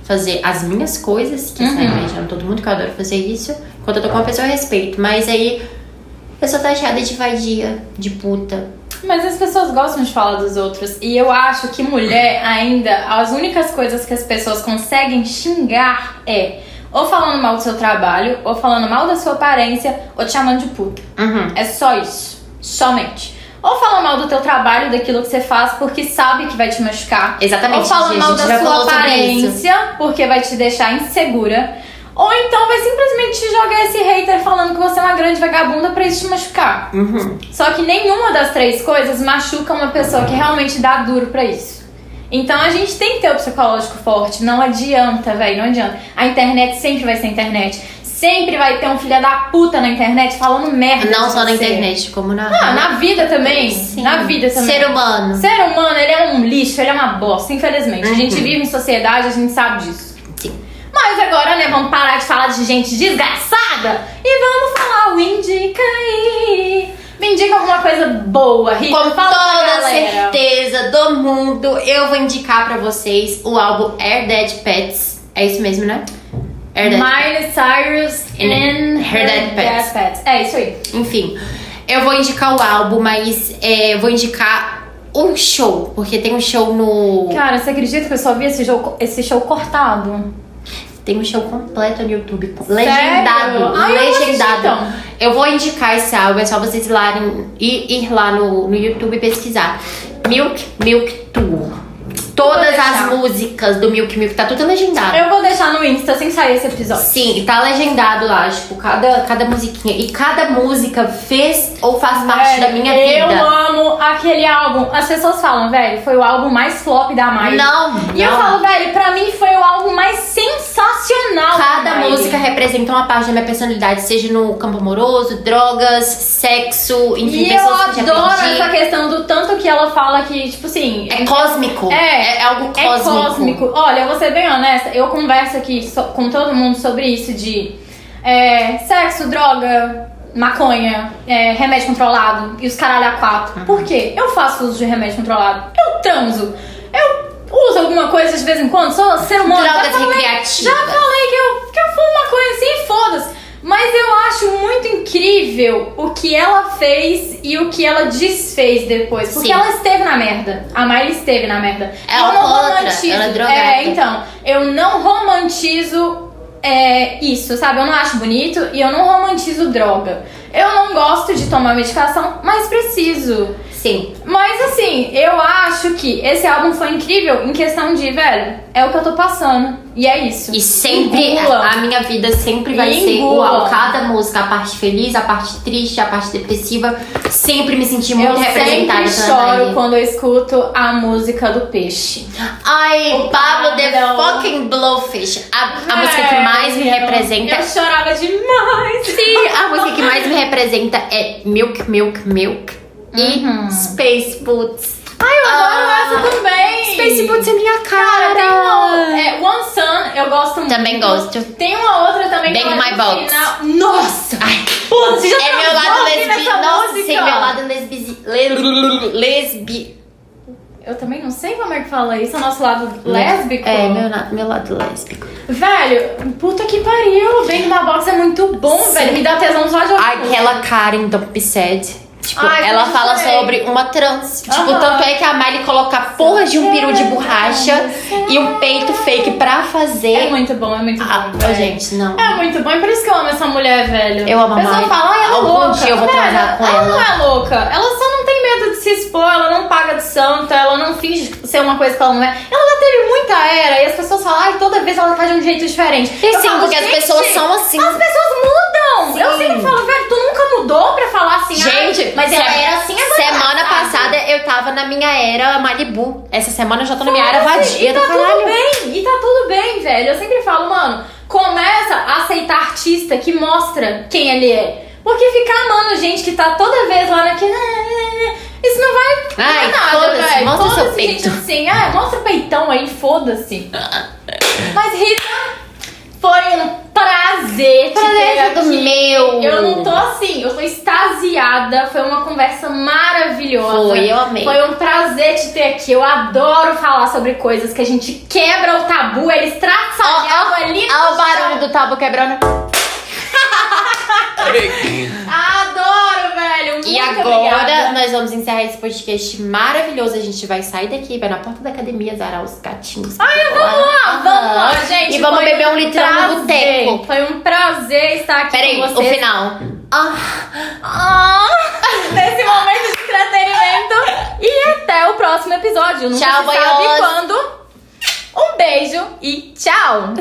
fazer as minhas coisas, que Uhum. saem beijando todo mundo, que eu adoro fazer isso. Quando eu tô com uma pessoa, eu respeito. Mas aí eu sou taxada de vadia, de puta. Mas as pessoas gostam de falar dos outros. E eu acho que mulher ainda, as únicas coisas que as pessoas conseguem xingar é ou falando mal do seu trabalho, ou falando mal da sua aparência, ou te chamando de puta. Uhum. É só isso. Somente. Ou falando mal do teu trabalho, daquilo que você faz, porque sabe que vai te machucar. Exatamente, Ou falando a mal da sua aparência, porque vai te deixar insegura. Ou então vai simplesmente te jogar esse hater falando que você é uma grande vagabunda pra isso te machucar. Uhum. Só que nenhuma das três coisas machuca uma pessoa que realmente dá duro pra isso. Então a gente tem que ter o psicológico forte. Não adianta, velho, não adianta. A internet sempre vai ser internet. Sempre vai ter um filho da puta na internet falando merda. Não só na internet, como na. Ah, na vida também. Sim. Na vida também. Ser humano. Ser humano, ele é um lixo, ele é uma bosta, infelizmente. A gente Uhum. vive em sociedade, a gente sabe disso. Sim. Mas agora, né, vamos parar de falar de gente desgraçada e vamos falar o Indica aí. Me indica alguma coisa boa, Rita. Com Fala toda certeza do mundo, eu vou indicar pra vocês o álbum Air Dead Pets. É isso mesmo, né? Miley Cyrus And Her Dead Pets. Pets. É isso aí. Enfim, eu vou indicar o álbum, mas é, eu vou indicar o show, porque tem um show no. Cara, você acredita que eu só vi esse show, esse show cortado? Tem um show completo no YouTube. Legendado. Ah, eu vou assistir, legendado. então. Eu vou indicar esse álbum, é só vocês ir lá, ir, ir lá no, no YouTube e pesquisar. Milk Milk Tour. Todas as músicas do Milk Milk tá tudo legendado. Eu vou deixar no Insta sem sair esse episódio. Sim, tá legendado lá, tipo, cada, cada musiquinha. E cada música fez ou faz parte da minha eu vida. amo aquele álbum. As pessoas falam, velho, foi o álbum mais flop da Miley. Não, E eu não. falo, velho, pra mim foi o álbum mais sensacional. da Cada música representa uma parte da minha personalidade, seja no campo amoroso, drogas, sexo, enfim, E eu pessoas que já adoro perdi. essa questão do tanto que ela fala que, tipo assim. É cósmico. É. é, algo É cósmico. cósmico. Olha, eu vou ser bem honesta, eu converso aqui so- com todo mundo sobre isso de é, sexo, droga, maconha, é, remédio controlado e os caralho a Uhum. quatro. Por quê? Eu faço uso de remédio controlado. Eu transo. Eu uso alguma coisa de vez em quando, sou ser humano. já Drogas falei- recreativas. Já falei que eu, que eu fumo maconha assim, foda-se. Mas eu acho muito incrível o que ela fez e o que ela desfez depois. Porque Sim. ela esteve na merda. A Miley esteve na merda. É Eu não alcoólatra, romantizo- ela é drogada. É, então, eu não romantizo é, isso, sabe? Eu não acho bonito e eu não romantizo droga. Eu não gosto de tomar medicação, mas preciso. Sim. Mas assim, eu acho que esse álbum foi incrível em questão de, velho, é o que eu tô passando. E é isso. E sempre, Engulam. a, minha vida sempre vai ser Engulam. igual. Cada música, a parte feliz, a parte triste, a parte depressiva, sempre me senti muito eu representada sempre pela choro quando eu escuto a música do peixe. Ai, O Pablo the fucking Blowfish. A, a música que mais me representa. Eu chorava demais. Sim, a música que mais me representa é Milk, Milk, Milk e Uhum. Space Boots. Ai, eu adoro Ah, essa também. Space Boots é minha cara. Cara, tem uma. É, One Sun, eu gosto muito. Também gosto. Tem uma outra também Bang que My Box. final- Nossa! Ai, Putz, já é meu lado lesbi... Nossa, música? sim, meu lado lesbi... le- lesbi... Eu também não sei como é que fala isso, é o nosso lado lésbico. É, meu, na- meu lado lésbico. Velho, puta que pariu. Bang My Box é muito bom, Sim. velho. Me dá tesão só de ouvir. Aquela Karen Don't Be Sad. Tipo, Ai, ela fala chorei. sobre uma trans. Tipo, Aham. tanto é que a Miley coloca a porra de um peru de borracha e um peito fake pra fazer. É muito bom, é muito bom. Ah, velho. gente, não. É muito bom, é por isso que eu amo essa mulher, velho. Eu amo a A pessoa Miley. fala, ai, ela é louca. dia eu vou transar com ela. ela. não é louca. Ela só não tem medo de se expor, ela não paga de santa, ela não finge ser uma coisa que ela não é. Ela já teve muita era e as pessoas falam, ai, toda vez ela faz de um jeito diferente. E sim, falo, porque as "Gente, pessoas são assim. As pessoas mudam! Sim. Eu sempre falo, velho, tu nunca mudou pra falar assim, Gente, mas ela era assim agora. Semana sabe? passada eu tava na minha era Malibu. Essa semana eu já tô na minha era vadia E do tá caralho. tudo bem, e tá tudo bem, velho. Eu sempre falo, mano, começa a aceitar artista que mostra quem ele é. Porque ficar amando gente que tá toda vez lá naquele. Isso não vai. não Ai, é nada, foda-se, velho. mostra seu Foda-se, gente, peito. assim, ah, mostra o peitão aí, foda-se. Mas, Rita, foi um prazer te ter Prazer do aqui. meu. Eu não tô assim, eu tô extasiada. Foi uma conversa maravilhosa. Foi, eu amei. Foi um prazer te ter aqui. Eu adoro falar sobre coisas que a gente quebra o tabu, eles traçalham ali. no Olha o barulho do tabu quebrando. Adoro, velho. Muito E agora obrigada. nós vamos encerrar esse podcast maravilhoso. A gente vai sair daqui, vai na porta da academia zarar os gatinhos. Ai, Vamos lá, vamos lá, gente. E vamos beber um litrão no boteco. Foi um prazer estar aqui Peraí, com o vocês. final. Ah. Ah, nesse momento de entretenimento. E até o próximo episódio. Tchau, sabe boiolas. quando. Um beijo e tchau.